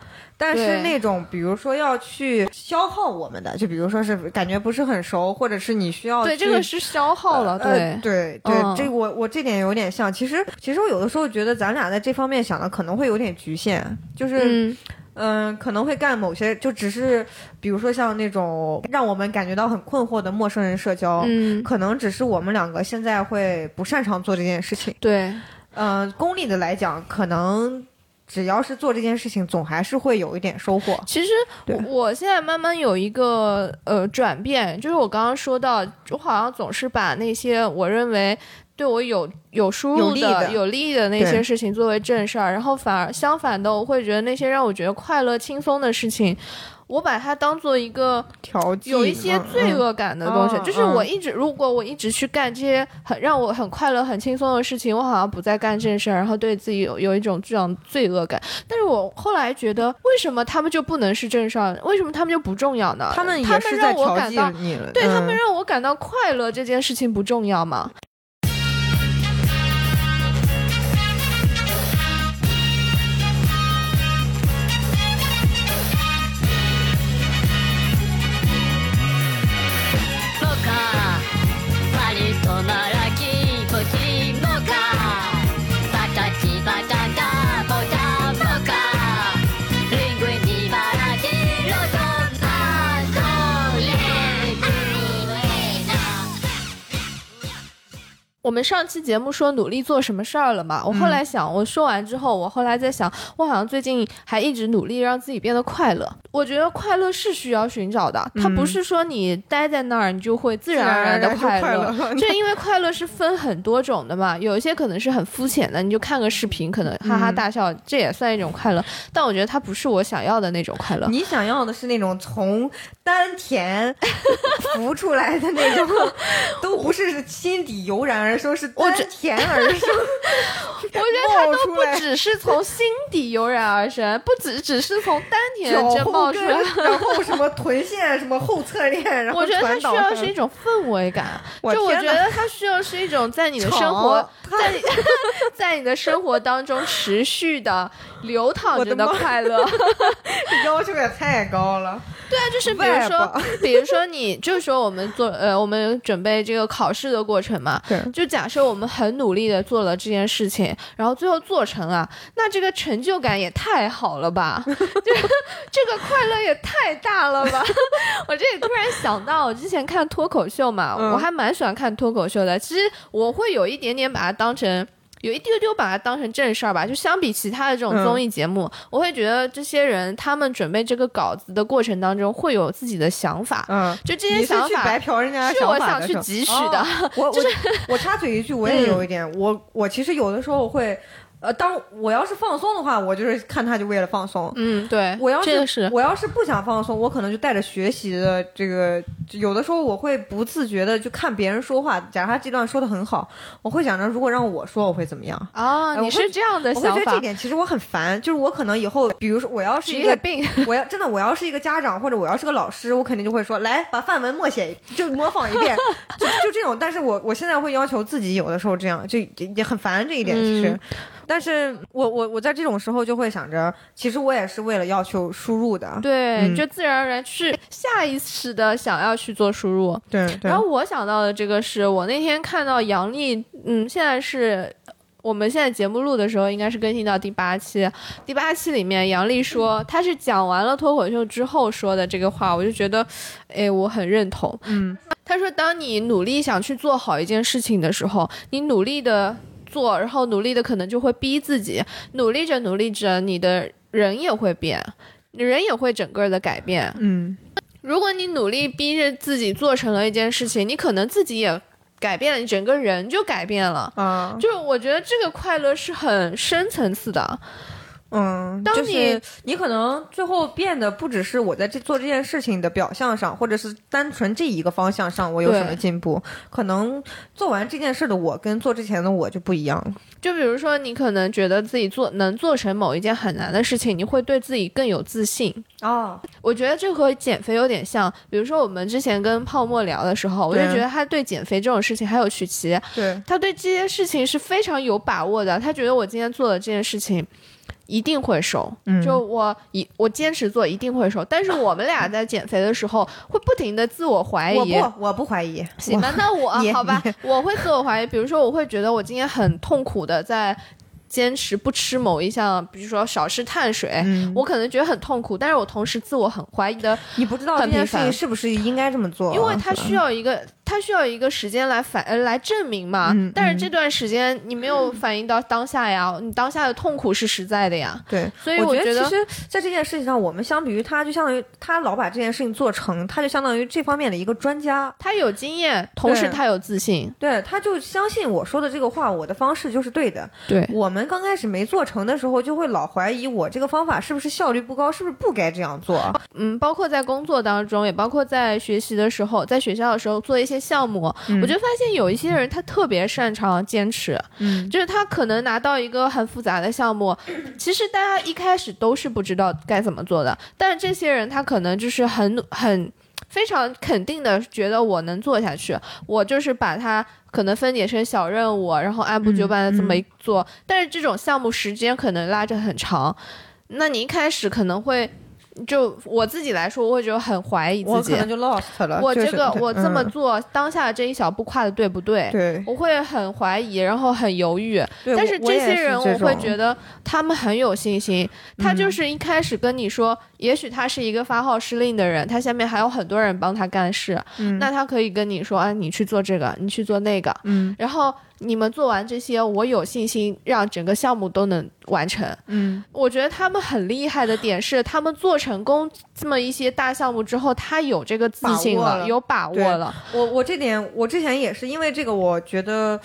但是那种，比如说要去消耗我们的，就比如说是感觉不是很熟，或者是你需要对这个是消耗了，对对对，这我我这点有点像。其实其实我有的时候觉得咱俩在这方面想的可能会有点局限，就是嗯，可能会干某些，就只是比如说像那种让我们感觉到很困惑的陌生人社交，嗯，可能只是我们两个现在会不擅长做这件事情。对，嗯，功利的来讲，可能。只要是做这件事情，总还是会有一点收获。其实我现在慢慢有一个呃转变，就是我刚刚说到，我好像总是把那些我认为对我有有输入的、有利益的那些事情作为正事儿，然后反而相反的，我会觉得那些让我觉得快乐、轻松的事情。我把它当做一个调剂，有一些罪恶感的东西，就是我一直如果我一直去干这些很让我很快乐、很轻松的事情，我好像不再干正事儿，然后对自己有有一种这样罪恶感。但是我后来觉得，为什么他们就不能是正事儿？为什么他们就不重要呢？他们他们让我感到，对他们让我感到快乐这件事情不重要吗？我们上期节目说努力做什么事儿了嘛？我后来想，我说完之后，我后来在想，我好像最近还一直努力让自己变得快乐。我觉得快乐是需要寻找的，它不是说你待在那儿你就会自然而然的快乐。就因为快乐是分很多种的嘛，有一些可能是很肤浅的，你就看个视频，可能哈哈大笑，这也算一种快乐。但我觉得它不是我想要的那种快乐。你想要的是那种从丹田 浮出来的那种，都不是心底油然而。说是丹田而生，我觉得它都不只是从心底油然而生，不只只是从丹田这冒出来，然后什么臀线，什么后侧链，然 后我觉得它需要是一种氛围感，就我觉得它需要是一种在你的生活，在在你的生活当中持续的流淌着的快乐，要求也太高了。对啊，就是比如说，比如说你就是说我们做呃，我们准备这个考试的过程嘛，就假设我们很努力的做了这件事情，然后最后做成了，那这个成就感也太好了吧，就这个快乐也太大了吧。我这里突然想到，我之前看脱口秀嘛，我还蛮喜欢看脱口秀的，其实我会有一点点把它当成。有一丢丢把它当成正事儿吧，就相比其他的这种综艺节目，我会觉得这些人他们准备这个稿子的过程当中会有自己的想法，嗯，就这些想法白嫖人家是我想去汲取的。我 我我插嘴一句，我也有一点，我我其实有的时候会。呃，当我要是放松的话，我就是看他就为了放松。嗯，对，我要是是我要是不想放松，我可能就带着学习的这个，有的时候我会不自觉的就看别人说话。假如他这段说的很好，我会想着如果让我说，我会怎么样啊？你是这样的想法？我会觉得这点其实我很烦，就是我可能以后，比如说我要是一个病，我要真的我要是一个家长或者我要是个老师，我肯定就会说来把范文默写，就模仿一遍，就就这种。但是我我现在会要求自己，有的时候这样就也很烦这一点，其实。但是我我我在这种时候就会想着，其实我也是为了要求输入的，对，就自然而然去下意识的想要去做输入，对。然后我想到的这个是我那天看到杨笠，嗯，现在是我们现在节目录的时候，应该是更新到第八期，第八期里面杨笠说，他是讲完了脱口秀之后说的这个话，我就觉得，哎，我很认同，嗯，他说，当你努力想去做好一件事情的时候，你努力的。做，然后努力的可能就会逼自己，努力着努力着，你的人也会变，人也会整个的改变。嗯，如果你努力逼着自己做成了一件事情，你可能自己也改变了，你整个人就改变了。啊，就是我觉得这个快乐是很深层次的。嗯，就是你可能最后变得不只是我在这做这件事情的表象上，或者是单纯这一个方向上我有什么进步，可能做完这件事的我跟做之前的我就不一样了。就比如说，你可能觉得自己做能做成某一件很难的事情，你会对自己更有自信哦。我觉得这和减肥有点像。比如说，我们之前跟泡沫聊的时候，我就觉得他对减肥这种事情，还有曲奇，对他对这些事情是非常有把握的。他觉得我今天做的这件事情。一定会瘦，就我一我坚持做一定会瘦。但是我们俩在减肥的时候会不停的自我怀疑。我不，我不怀疑。行吧，那我 好吧，我会自我怀疑。比如说，我会觉得我今天很痛苦的在。坚持不吃某一项，比如说少吃碳水，我可能觉得很痛苦，但是我同时自我很怀疑的，你不知道这件事情是不是应该这么做，因为它需要一个，它需要一个时间来反呃来证明嘛。但是这段时间你没有反映到当下呀，你当下的痛苦是实在的呀。对，所以我觉得其实在这件事情上，我们相比于他，就相当于他老把这件事情做成，他就相当于这方面的一个专家，他有经验，同时他有自信，对，他就相信我说的这个话，我的方式就是对的。对我们刚开始没做。成的时候就会老怀疑我这个方法是不是效率不高，是不是不该这样做？嗯，包括在工作当中，也包括在学习的时候，在学校的时候做一些项目，我就发现有一些人他特别擅长坚持，嗯，就是他可能拿到一个很复杂的项目，其实大家一开始都是不知道该怎么做的，但是这些人他可能就是很很。非常肯定的觉得我能做下去，我就是把它可能分解成小任务，然后按部就班的这么一做。但是这种项目时间可能拉着很长，那你一开始可能会。就我自己来说，我会觉得很怀疑自己，我可能就 lost 了。我这个我这么做，当下这一小步跨的对不对？对，我会很怀疑，然后很犹豫。但是这些人，我会觉得他们很有信心。他就是一开始跟你说，也许他是一个发号施令的人，他下面还有很多人帮他干事。嗯，那他可以跟你说，啊，你去做这个，你去做那个。嗯，然后。你们做完这些，我有信心让整个项目都能完成。嗯，我觉得他们很厉害的点是，他们做成功这么一些大项目之后，他有这个自信了，有把握了。我我这点，我之前也是因为这个，我觉得，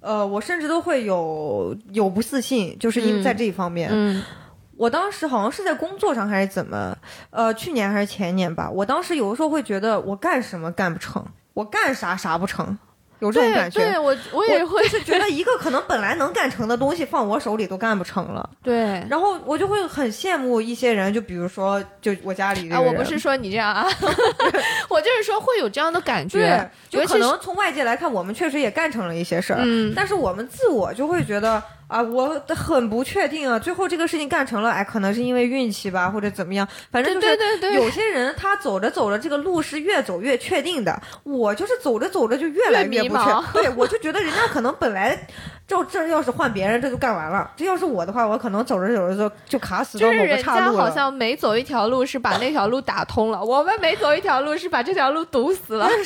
呃，我甚至都会有有不自信，就是因为在这一方面。嗯，我当时好像是在工作上还是怎么，呃，去年还是前年吧，我当时有的时候会觉得我干什么干不成，我干啥啥不成。有这种感觉，对我我也会是觉得一个可能本来能干成的东西放我手里都干不成了。对，然后我就会很羡慕一些人，就比如说，就我家里啊，我不是说你这样啊，我就是说会有这样的感觉，就可能从外界来看，我们确实也干成了一些事儿，嗯，但是我们自我就会觉得。啊，我很不确定啊。最后这个事情干成了，哎，可能是因为运气吧，或者怎么样。反正就是有些人他走着走着，这个路是越走越确定的。我就是走着走着就越来越不确。对，我就觉得人家可能本来就这要是换别人，这就干完了。这要是我的话，我可能走着走着就就卡死到某个岔路了。好像每走一条路是把那条路打通了，我们每走一条路是把这条路堵死了。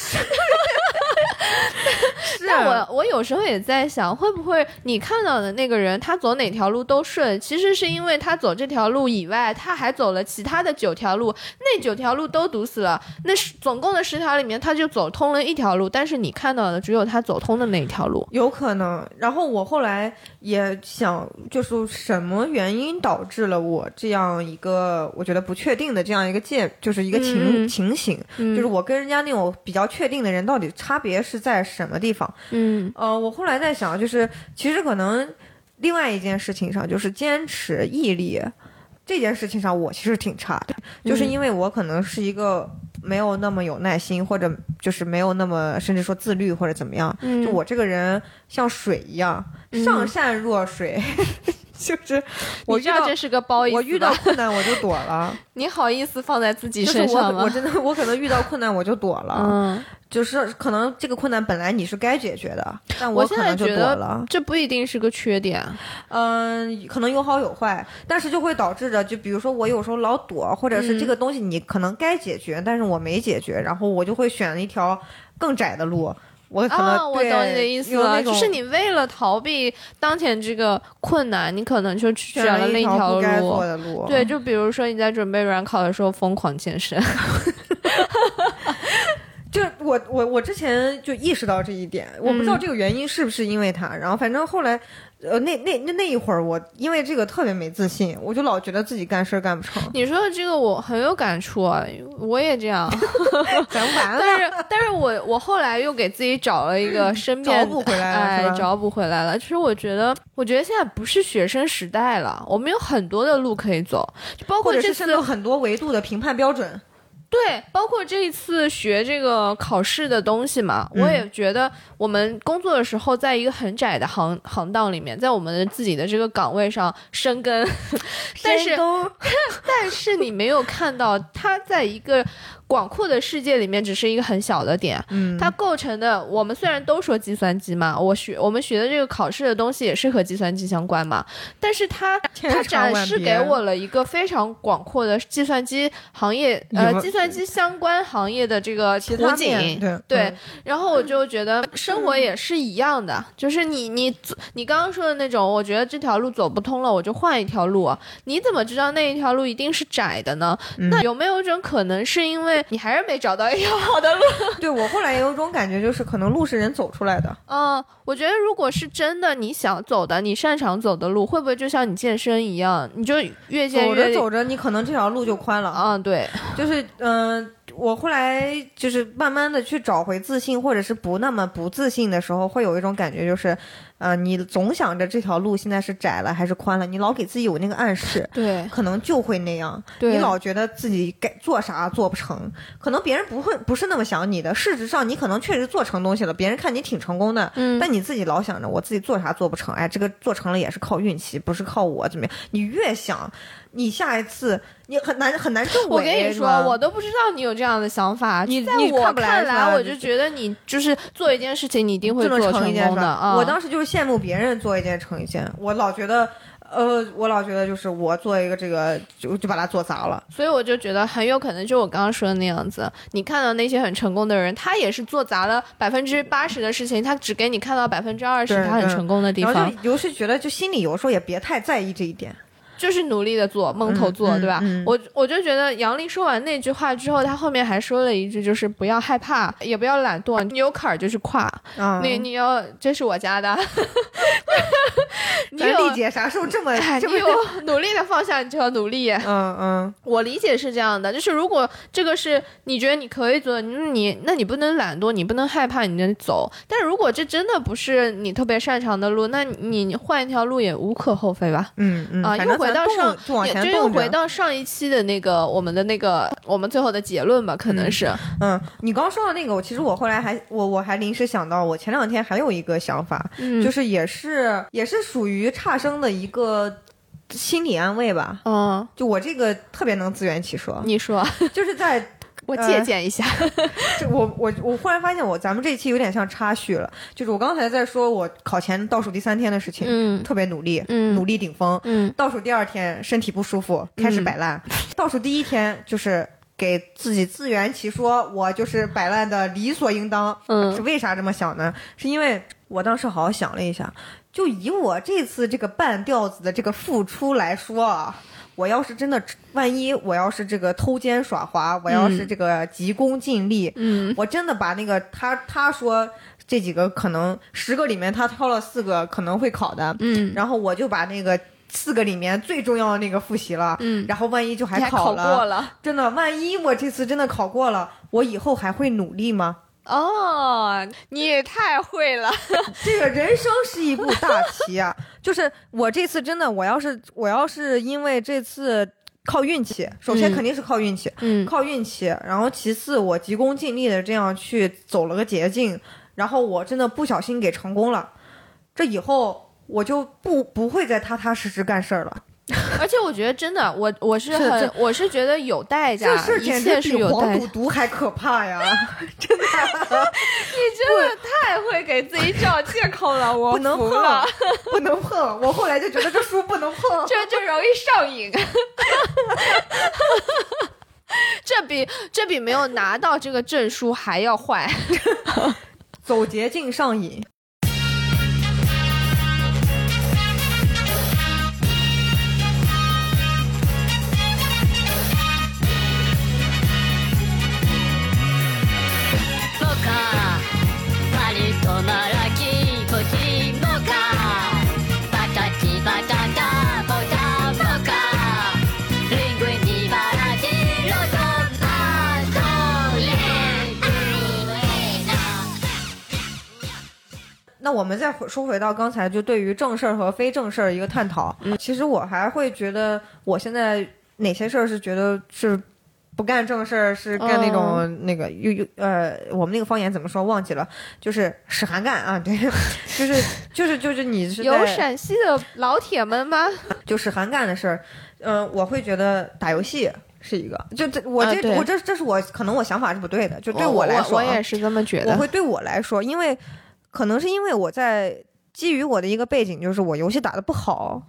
是我我有时候也在想，会不会你看到的那个人，他走哪条路都顺，其实是因为他走这条路以外，他还走了其他的九条路，那九条路都堵死了，那是总共的十条里面，他就走通了一条路，但是你看到的只有他走通的那一条路，有可能。然后我后来也想，就是什么原因导致了我这样一个我觉得不确定的这样一个界，就是一个情情形，就是我跟人家那种比较确定的人到底差别是在什么地方？嗯，呃，我后来在想，就是其实可能另外一件事情上，就是坚持毅力这件事情上，我其实挺差的，就是因为我可能是一个没有那么有耐心，或者就是没有那么甚至说自律或者怎么样，就我这个人像水一样，上善若水。就是我知道这是个褒义我遇到困难我就躲了。你好意思放在自己身上吗？我真的，我可能遇到困难我就躲了。嗯，就是可能这个困难本来你是该解决的，但我可能就躲了。这不一定是个缺点。嗯，可能有好有坏，但是就会导致着，就比如说我有时候老躲，或者是这个东西你可能该解决，但是我没解决，然后我就会选了一条更窄的路。我可能我懂你的意思了，就是你为了逃避当前这个困难，你可能就选了另一条路。对，就比如说你在准备软考的时候疯狂健身。就我我我之前就意识到这一点，我不知道这个原因是不是因为他，然后反正后来。呃，那那那那一会儿，我因为这个特别没自信，我就老觉得自己干事干不成。你说的这个我很有感触啊，我也这样。咱完了。但是，但是我我后来又给自己找了一个 身边找补回来了，哎，找补回来了。其实我觉得，我觉得现在不是学生时代了，我们有很多的路可以走，包括这次有很多维度的评判标准。对，包括这一次学这个考试的东西嘛，我也觉得我们工作的时候，在一个很窄的行行当里面，在我们自己的这个岗位上生根，但是 但是你没有看到他在一个。广阔的世界里面只是一个很小的点，嗯，它构成的我们虽然都说计算机嘛，我学我们学的这个考试的东西也是和计算机相关嘛，但是它它展示给我了一个非常广阔的计算机行业，呃，计算机相关行业的这个图景，对对，然后我就觉得生活也是一样的，就是你你你刚刚说的那种，我觉得这条路走不通了，我就换一条路，你怎么知道那一条路一定是窄的呢？那有没有一种可能是因为？你还是没找到一条好的路。对我后来也有种感觉，就是可能路是人走出来的。嗯，我觉得如果是真的你想走的、你擅长走的路，会不会就像你健身一样，你就越健越走着走着，你可能这条路就宽了。嗯，对，就是嗯。我后来就是慢慢的去找回自信，或者是不那么不自信的时候，会有一种感觉，就是，呃，你总想着这条路现在是窄了还是宽了，你老给自己有那个暗示，对，可能就会那样。你老觉得自己该做啥做不成，可能别人不会不是那么想你的。事实上，你可能确实做成东西了，别人看你挺成功的，嗯，但你自己老想着我自己做啥做不成，哎，这个做成了也是靠运气，不是靠我怎么样。你越想。你下一次你很难很难正我跟你说，我都不知道你有这样的想法。你在我看来，我就觉得你就是做一件事情，你一定会做成一件的。我当时就是羡慕别人做一件成一件，我老觉得，呃，我老觉得就是我做一个这个就就把它做砸了。所以我就觉得很有可能就我刚刚说的那样子。你看到那些很成功的人，他也是做砸了百分之八十的事情，他只给你看到百分之二十他很成功的地方。然后就有时觉得就心里有时候也别太在意这一点。就是努力的做，蒙头做，对吧？我我就觉得杨笠说完那句话之后，他后面还说了一句，就是不要害怕，也不要懒惰，你有坎儿就去跨。你你要，这是我家的。你理解啥时候这么这么有 努力的方向，你就要努力。嗯嗯，我理解是这样的，就是如果这个是你觉得你可以做，你你那你不能懒惰，你不能害怕，你能走。但如果这真的不是你特别擅长的路，那你换一条路也无可厚非吧？嗯嗯啊，又回。到上，也就又回到上一期的那个我们的那个我们最后的结论吧，可能是，嗯，你刚说的那个，我其实我后来还我我还临时想到，我前两天还有一个想法，就是也是也是属于差生的一个心理安慰吧，嗯，就我这个特别能自圆其说，你说，就是在。我借鉴一下，这我我我忽然发现我咱们这一期有点像插叙了，就是我刚才在说我考前倒数第三天的事情，嗯，特别努力，嗯，努力顶峰，嗯，倒数第二天身体不舒服，开始摆烂，倒数第一天就是给自己自圆其说，我就是摆烂的理所应当。嗯，是为啥这么想呢？是因为我当时好好想了一下，就以我这次这个半吊子的这个付出来说啊，我要是真的，万一我要是这个偷奸耍滑，我要是这个急功近利，嗯，我真的把那个他他说这几个可能十个里面他挑了四个可能会考的，嗯，然后我就把那个。四个里面最重要的那个复习了，嗯，然后万一就还考了，了，真的，万一我这次真的考过了，我以后还会努力吗？哦，你也太会了，这个人生是一步大棋啊！就是我这次真的，我要是我要是因为这次靠运气，首先肯定是靠运气，嗯，靠运气，然后其次我急功近利的这样去走了个捷径，然后我真的不小心给成功了，这以后。我就不不会再踏踏实实干事儿了，而且我觉得真的，我我是很我是觉得有代价，这事简直比黄赌毒还可怕呀！真的，你真的太会给自己找借口了，我不能碰，不能碰。我后来就觉得这书不能碰，这就容易上瘾。这比这比没有拿到这个证书还要坏，走捷径上瘾。那我们再说回到刚才，就对于正事儿和非正事儿一个探讨。嗯，其实我还会觉得，我现在哪些事儿是觉得是不干正事儿，是干那种那个又又呃，我们那个方言怎么说忘记了，就是使韩干啊，对，就是就是就是你是有陕西的老铁们吗？就使韩干的事儿，嗯，我会觉得打游戏是一个，就这我这我这这是我可能我想法是不对的，就对我来说，我也是这么觉得，我会对我来说，因为。可能是因为我在基于我的一个背景，就是我游戏打的不好，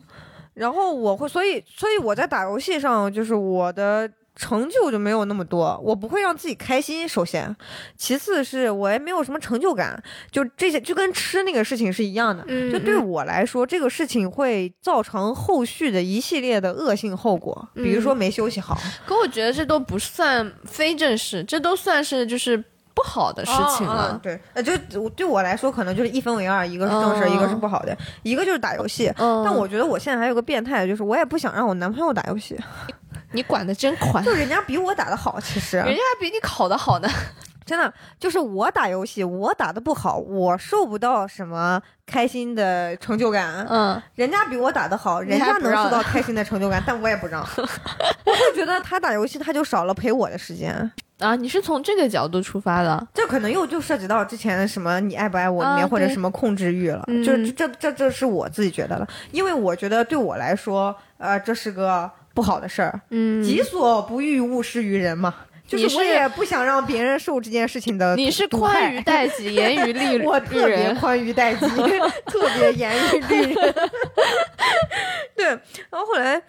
然后我会，所以，所以我在打游戏上，就是我的成就就没有那么多，我不会让自己开心。首先，其次是我也没有什么成就感，就这些就跟吃那个事情是一样的。就对我来说，这个事情会造成后续的一系列的恶性后果，比如说没休息好。可我觉得这都不算非正式，这都算是就是。不好的事情了，对，呃，就对我来说，可能就是一分为二，一个是正事，一个是不好的，一个就是打游戏。但我觉得我现在还有个变态，就是我也不想让我男朋友打游戏。你管的真宽，就人家比我打的好，其实人家还比你考的好呢。真的，就是我打游戏，我打的不好，我受不到什么开心的成就感。嗯，人家比我打的好，人家能受到开心的成就感，但我也不让。我会觉得他打游戏，他就少了陪我的时间。啊，你是从这个角度出发的，这可能又就涉及到之前的什么你爱不爱我里面或者什么控制欲了，就是这这这是我自己觉得了，因为我觉得对我来说，呃，这是个不好的事儿，嗯，己所不欲，勿施于人嘛，就是我也不想让别人受这件事情的，你是宽于待己，严于律人，我特别宽于待己，特别严于律人，对，然后后来。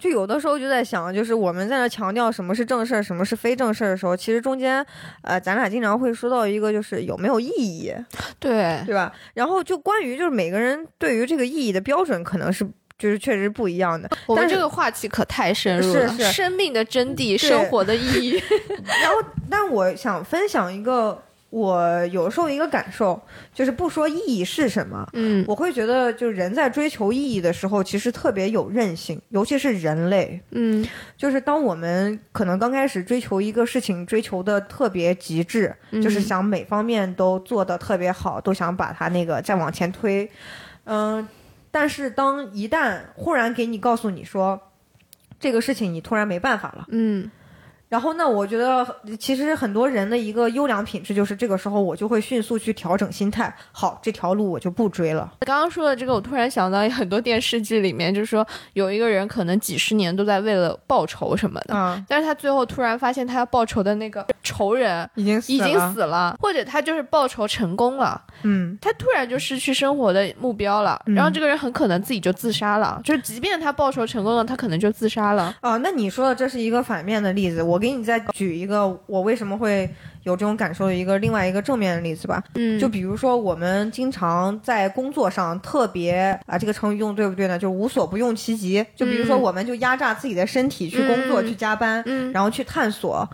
就有的时候就在想，就是我们在那强调什么是正事儿，什么是非正事儿的时候，其实中间，呃，咱俩经常会说到一个，就是有没有意义，对对吧？然后就关于就是每个人对于这个意义的标准，可能是就是确实不一样的。我们这个话题可太深入了，是生命的真谛，生活的意义。然后，但我想分享一个。我有时候一个感受就是，不说意义是什么，嗯，我会觉得，就是人在追求意义的时候，其实特别有韧性，尤其是人类，嗯，就是当我们可能刚开始追求一个事情，追求的特别极致，就是想每方面都做得特别好，都想把它那个再往前推，嗯，但是当一旦忽然给你告诉你说，这个事情你突然没办法了，嗯。然后，呢我觉得其实很多人的一个优良品质就是，这个时候我就会迅速去调整心态。好，这条路我就不追了。刚刚说的这个，我突然想到很多电视剧里面，就是说有一个人可能几十年都在为了报仇什么的，嗯，但是他最后突然发现他要报仇的那个仇人已经已经死了，或者他就是报仇成功了，嗯，他突然就失去生活的目标了，然后这个人很可能自己就自杀了。就是即便他报仇成功了，他可能就自杀了。哦，那你说的这是一个反面的例子，我。给你再举一个我为什么会有这种感受的一个另外一个正面的例子吧。嗯，就比如说我们经常在工作上特别啊，这个成语用对不对呢？就是无所不用其极。就比如说，我们就压榨自己的身体去工作、去加班，然后去探索。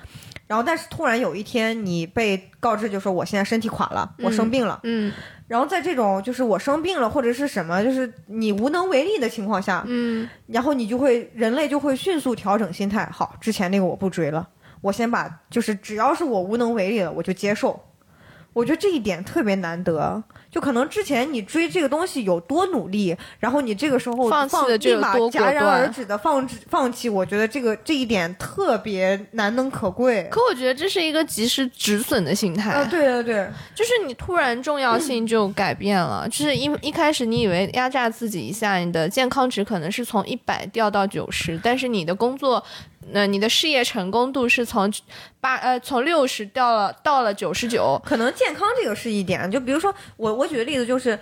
然后，但是突然有一天，你被告知，就说我现在身体垮了，我生病了。嗯。然后在这种就是我生病了或者是什么，就是你无能为力的情况下，嗯。然后你就会人类就会迅速调整心态，好，之前那个我不追了，我先把就是只要是我无能为力了，我就接受。我觉得这一点特别难得。就可能之前你追这个东西有多努力，然后你这个时候放弃的立马戛然而止的放放弃，我觉得这个这一点特别难能可贵。可我觉得这是一个及时止损的心态。啊，对对对，就是你突然重要性就改变了，就是一一开始你以为压榨自己一下，你的健康值可能是从一百掉到九十，但是你的工作。那你的事业成功度是从八呃从六十掉了到了九十九，可能健康这个是一点，就比如说我我举个例子就是。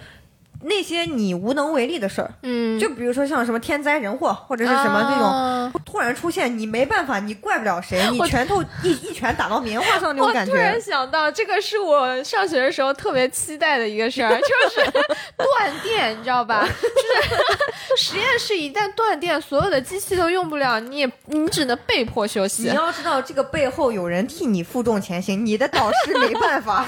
那些你无能为力的事儿，嗯，就比如说像什么天灾人祸或者是什么这种突然出现，你没办法，你怪不了谁，你拳头一一拳打到棉花上那种感觉。我突然想到，这个是我上学的时候特别期待的一个事儿，就是 断电，你知道吧？就是 实验室一旦断电，所有的机器都用不了，你也你只能被迫休息。你要知道，这个背后有人替你负重前行，你的导师没办法，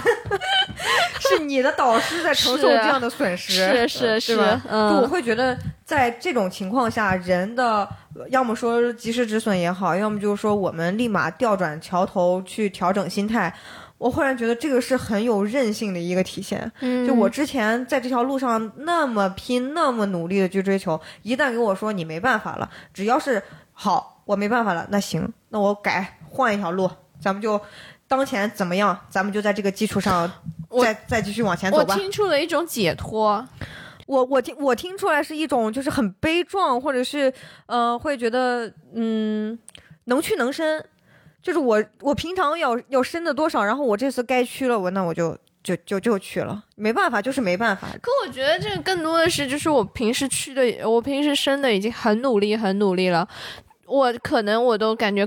是你的导师在承受这样的损失。是是是，嗯，就我会觉得，在这种情况下，人的要么说及时止损也好，要么就是说我们立马调转桥头去调整心态。我忽然觉得这个是很有韧性的一个体现。嗯，就我之前在这条路上那么拼、那么努力的去追求，一旦给我说你没办法了，只要是好，我没办法了，那行，那我改换一条路，咱们就当前怎么样，咱们就在这个基础上。再再继续往前走吧。我听出了一种解脱，我我听我听出来是一种就是很悲壮，或者是呃会觉得嗯能屈能伸，就是我我平常要要伸的多少，然后我这次该屈了，我那我就就就就屈了，没办法，就是没办法。可我觉得这个更多的是就是我平时屈的，我平时伸的已经很努力很努力了，我可能我都感觉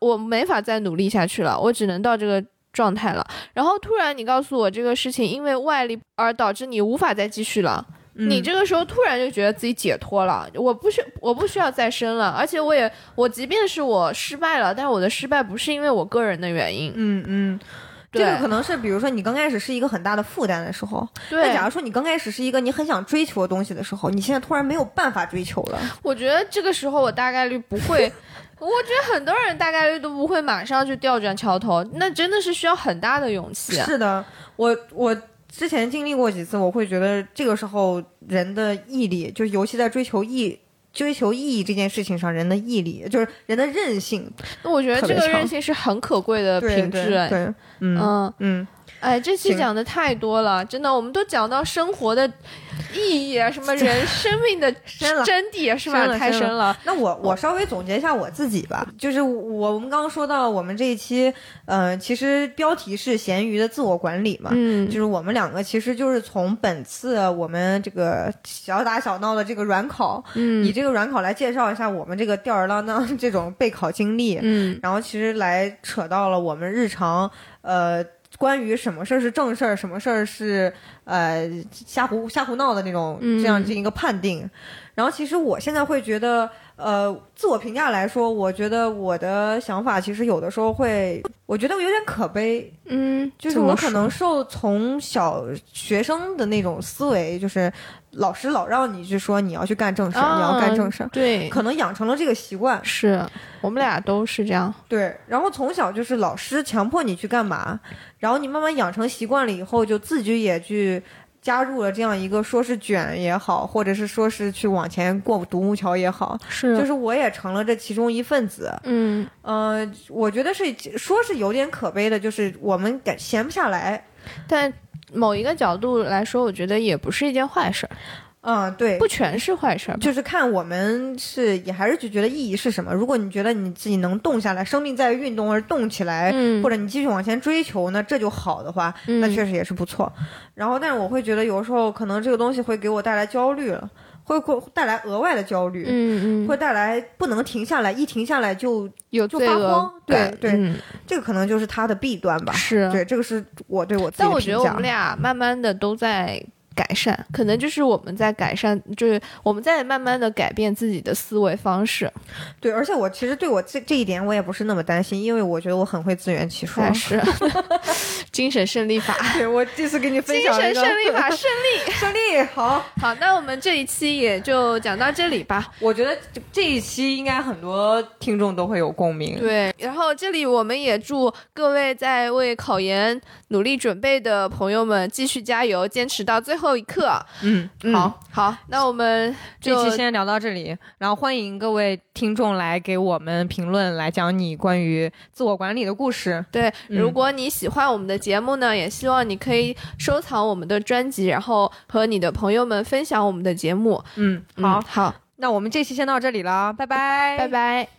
我没法再努力下去了，我只能到这个。状态了，然后突然你告诉我这个事情，因为外力而导致你无法再继续了，你这个时候突然就觉得自己解脱了，我不需我不需要再生了，而且我也我即便是我失败了，但是我的失败不是因为我个人的原因，嗯嗯，这个可能是比如说你刚开始是一个很大的负担的时候，那假如说你刚开始是一个你很想追求的东西的时候，你现在突然没有办法追求了，我觉得这个时候我大概率不会。我觉得很多人大概率都不会马上就调转桥头，那真的是需要很大的勇气。是的，我我之前经历过几次，我会觉得这个时候人的毅力，就是尤其在追求意追求意义这件事情上，人的毅力就是人的韧性。那我觉得这个韧性是很可贵的品质。对，嗯嗯。哎，这期讲的太多了，真的，我们都讲到生活的意义啊，什么人 生命的真谛，是吧？太深了。那我我稍微总结一下我自己吧，就是我我们刚刚说到我们这一期，嗯，其实标题是咸鱼的自我管理嘛，嗯，就是我们两个其实就是从本次我们这个小打小闹的这个软考，嗯，以这个软考来介绍一下我们这个吊儿郎当这种备考经历，嗯，然后其实来扯到了我们日常，呃。关于什么事儿是正事儿，什么事儿是呃瞎胡瞎胡闹的那种，这样进行一个判定。然后，其实我现在会觉得，呃，自我评价来说，我觉得我的想法其实有的时候会，我觉得我有点可悲。嗯，就是我可能受从小学生的那种思维，就是老师老让你去说你要去干正事，你要干正事，对，可能养成了这个习惯。是我们俩都是这样。对，然后从小就是老师强迫你去干嘛，然后你慢慢养成习惯了以后，就自己也去。加入了这样一个说是卷也好，或者是说是去往前过独木桥也好，是，就是我也成了这其中一份子。嗯，呃，我觉得是说是有点可悲的，就是我们感闲不下来，但某一个角度来说，我觉得也不是一件坏事。嗯，对，不全是坏事儿，就是看我们是也还是就觉得意义是什么。如果你觉得你自己能动下来，生命在于运动而动起来，或者你继续往前追求，那这就好的话，那确实也是不错。然后，但是我会觉得有时候可能这个东西会给我带来焦虑了，会会带来额外的焦虑，嗯嗯，会带来不能停下来，一停下来就有就发慌，对对，这个可能就是它的弊端吧。是对，这个是我对我自己但我觉得我们俩慢慢的都在。改善可能就是我们在改善，就是我们在慢慢的改变自己的思维方式。对，而且我其实对我这这一点我也不是那么担心，因为我觉得我很会自圆其说。是，精神胜利法。对我这次给你分享精神胜利法，胜利，胜利。好，好，那我们这一期也就讲到这里吧。我觉得这一期应该很多听众都会有共鸣。对，然后这里我们也祝各位在为考研努力准备的朋友们继续加油，坚持到最后。一刻，嗯，好好，那我们这期先聊到这里，然后欢迎各位听众来给我们评论，来讲你关于自我管理的故事。对，如果你喜欢我们的节目呢，也希望你可以收藏我们的专辑，然后和你的朋友们分享我们的节目。嗯，好好，那我们这期先到这里了，拜拜，拜拜。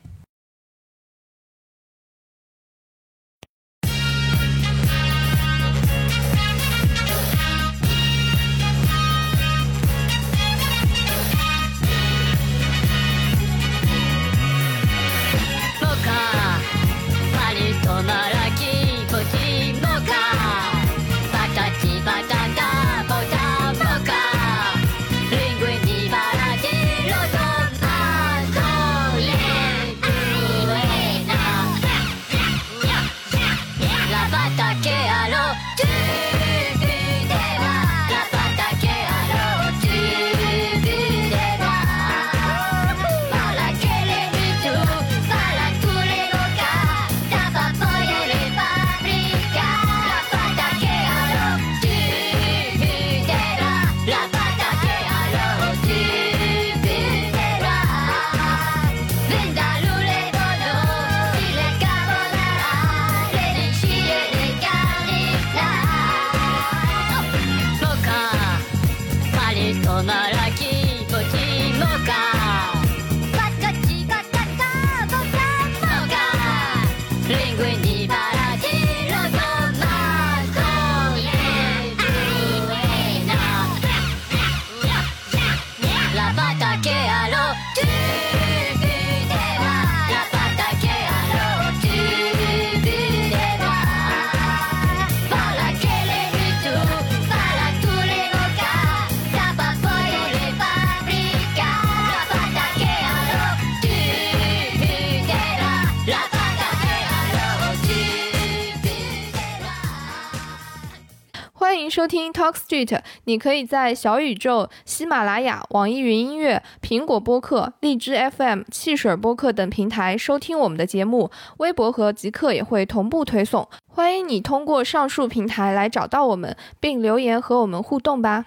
听 Talk Street，你可以在小宇宙、喜马拉雅、网易云音乐、苹果播客、荔枝 FM、汽水播客等平台收听我们的节目。微博和极客也会同步推送。欢迎你通过上述平台来找到我们，并留言和我们互动吧。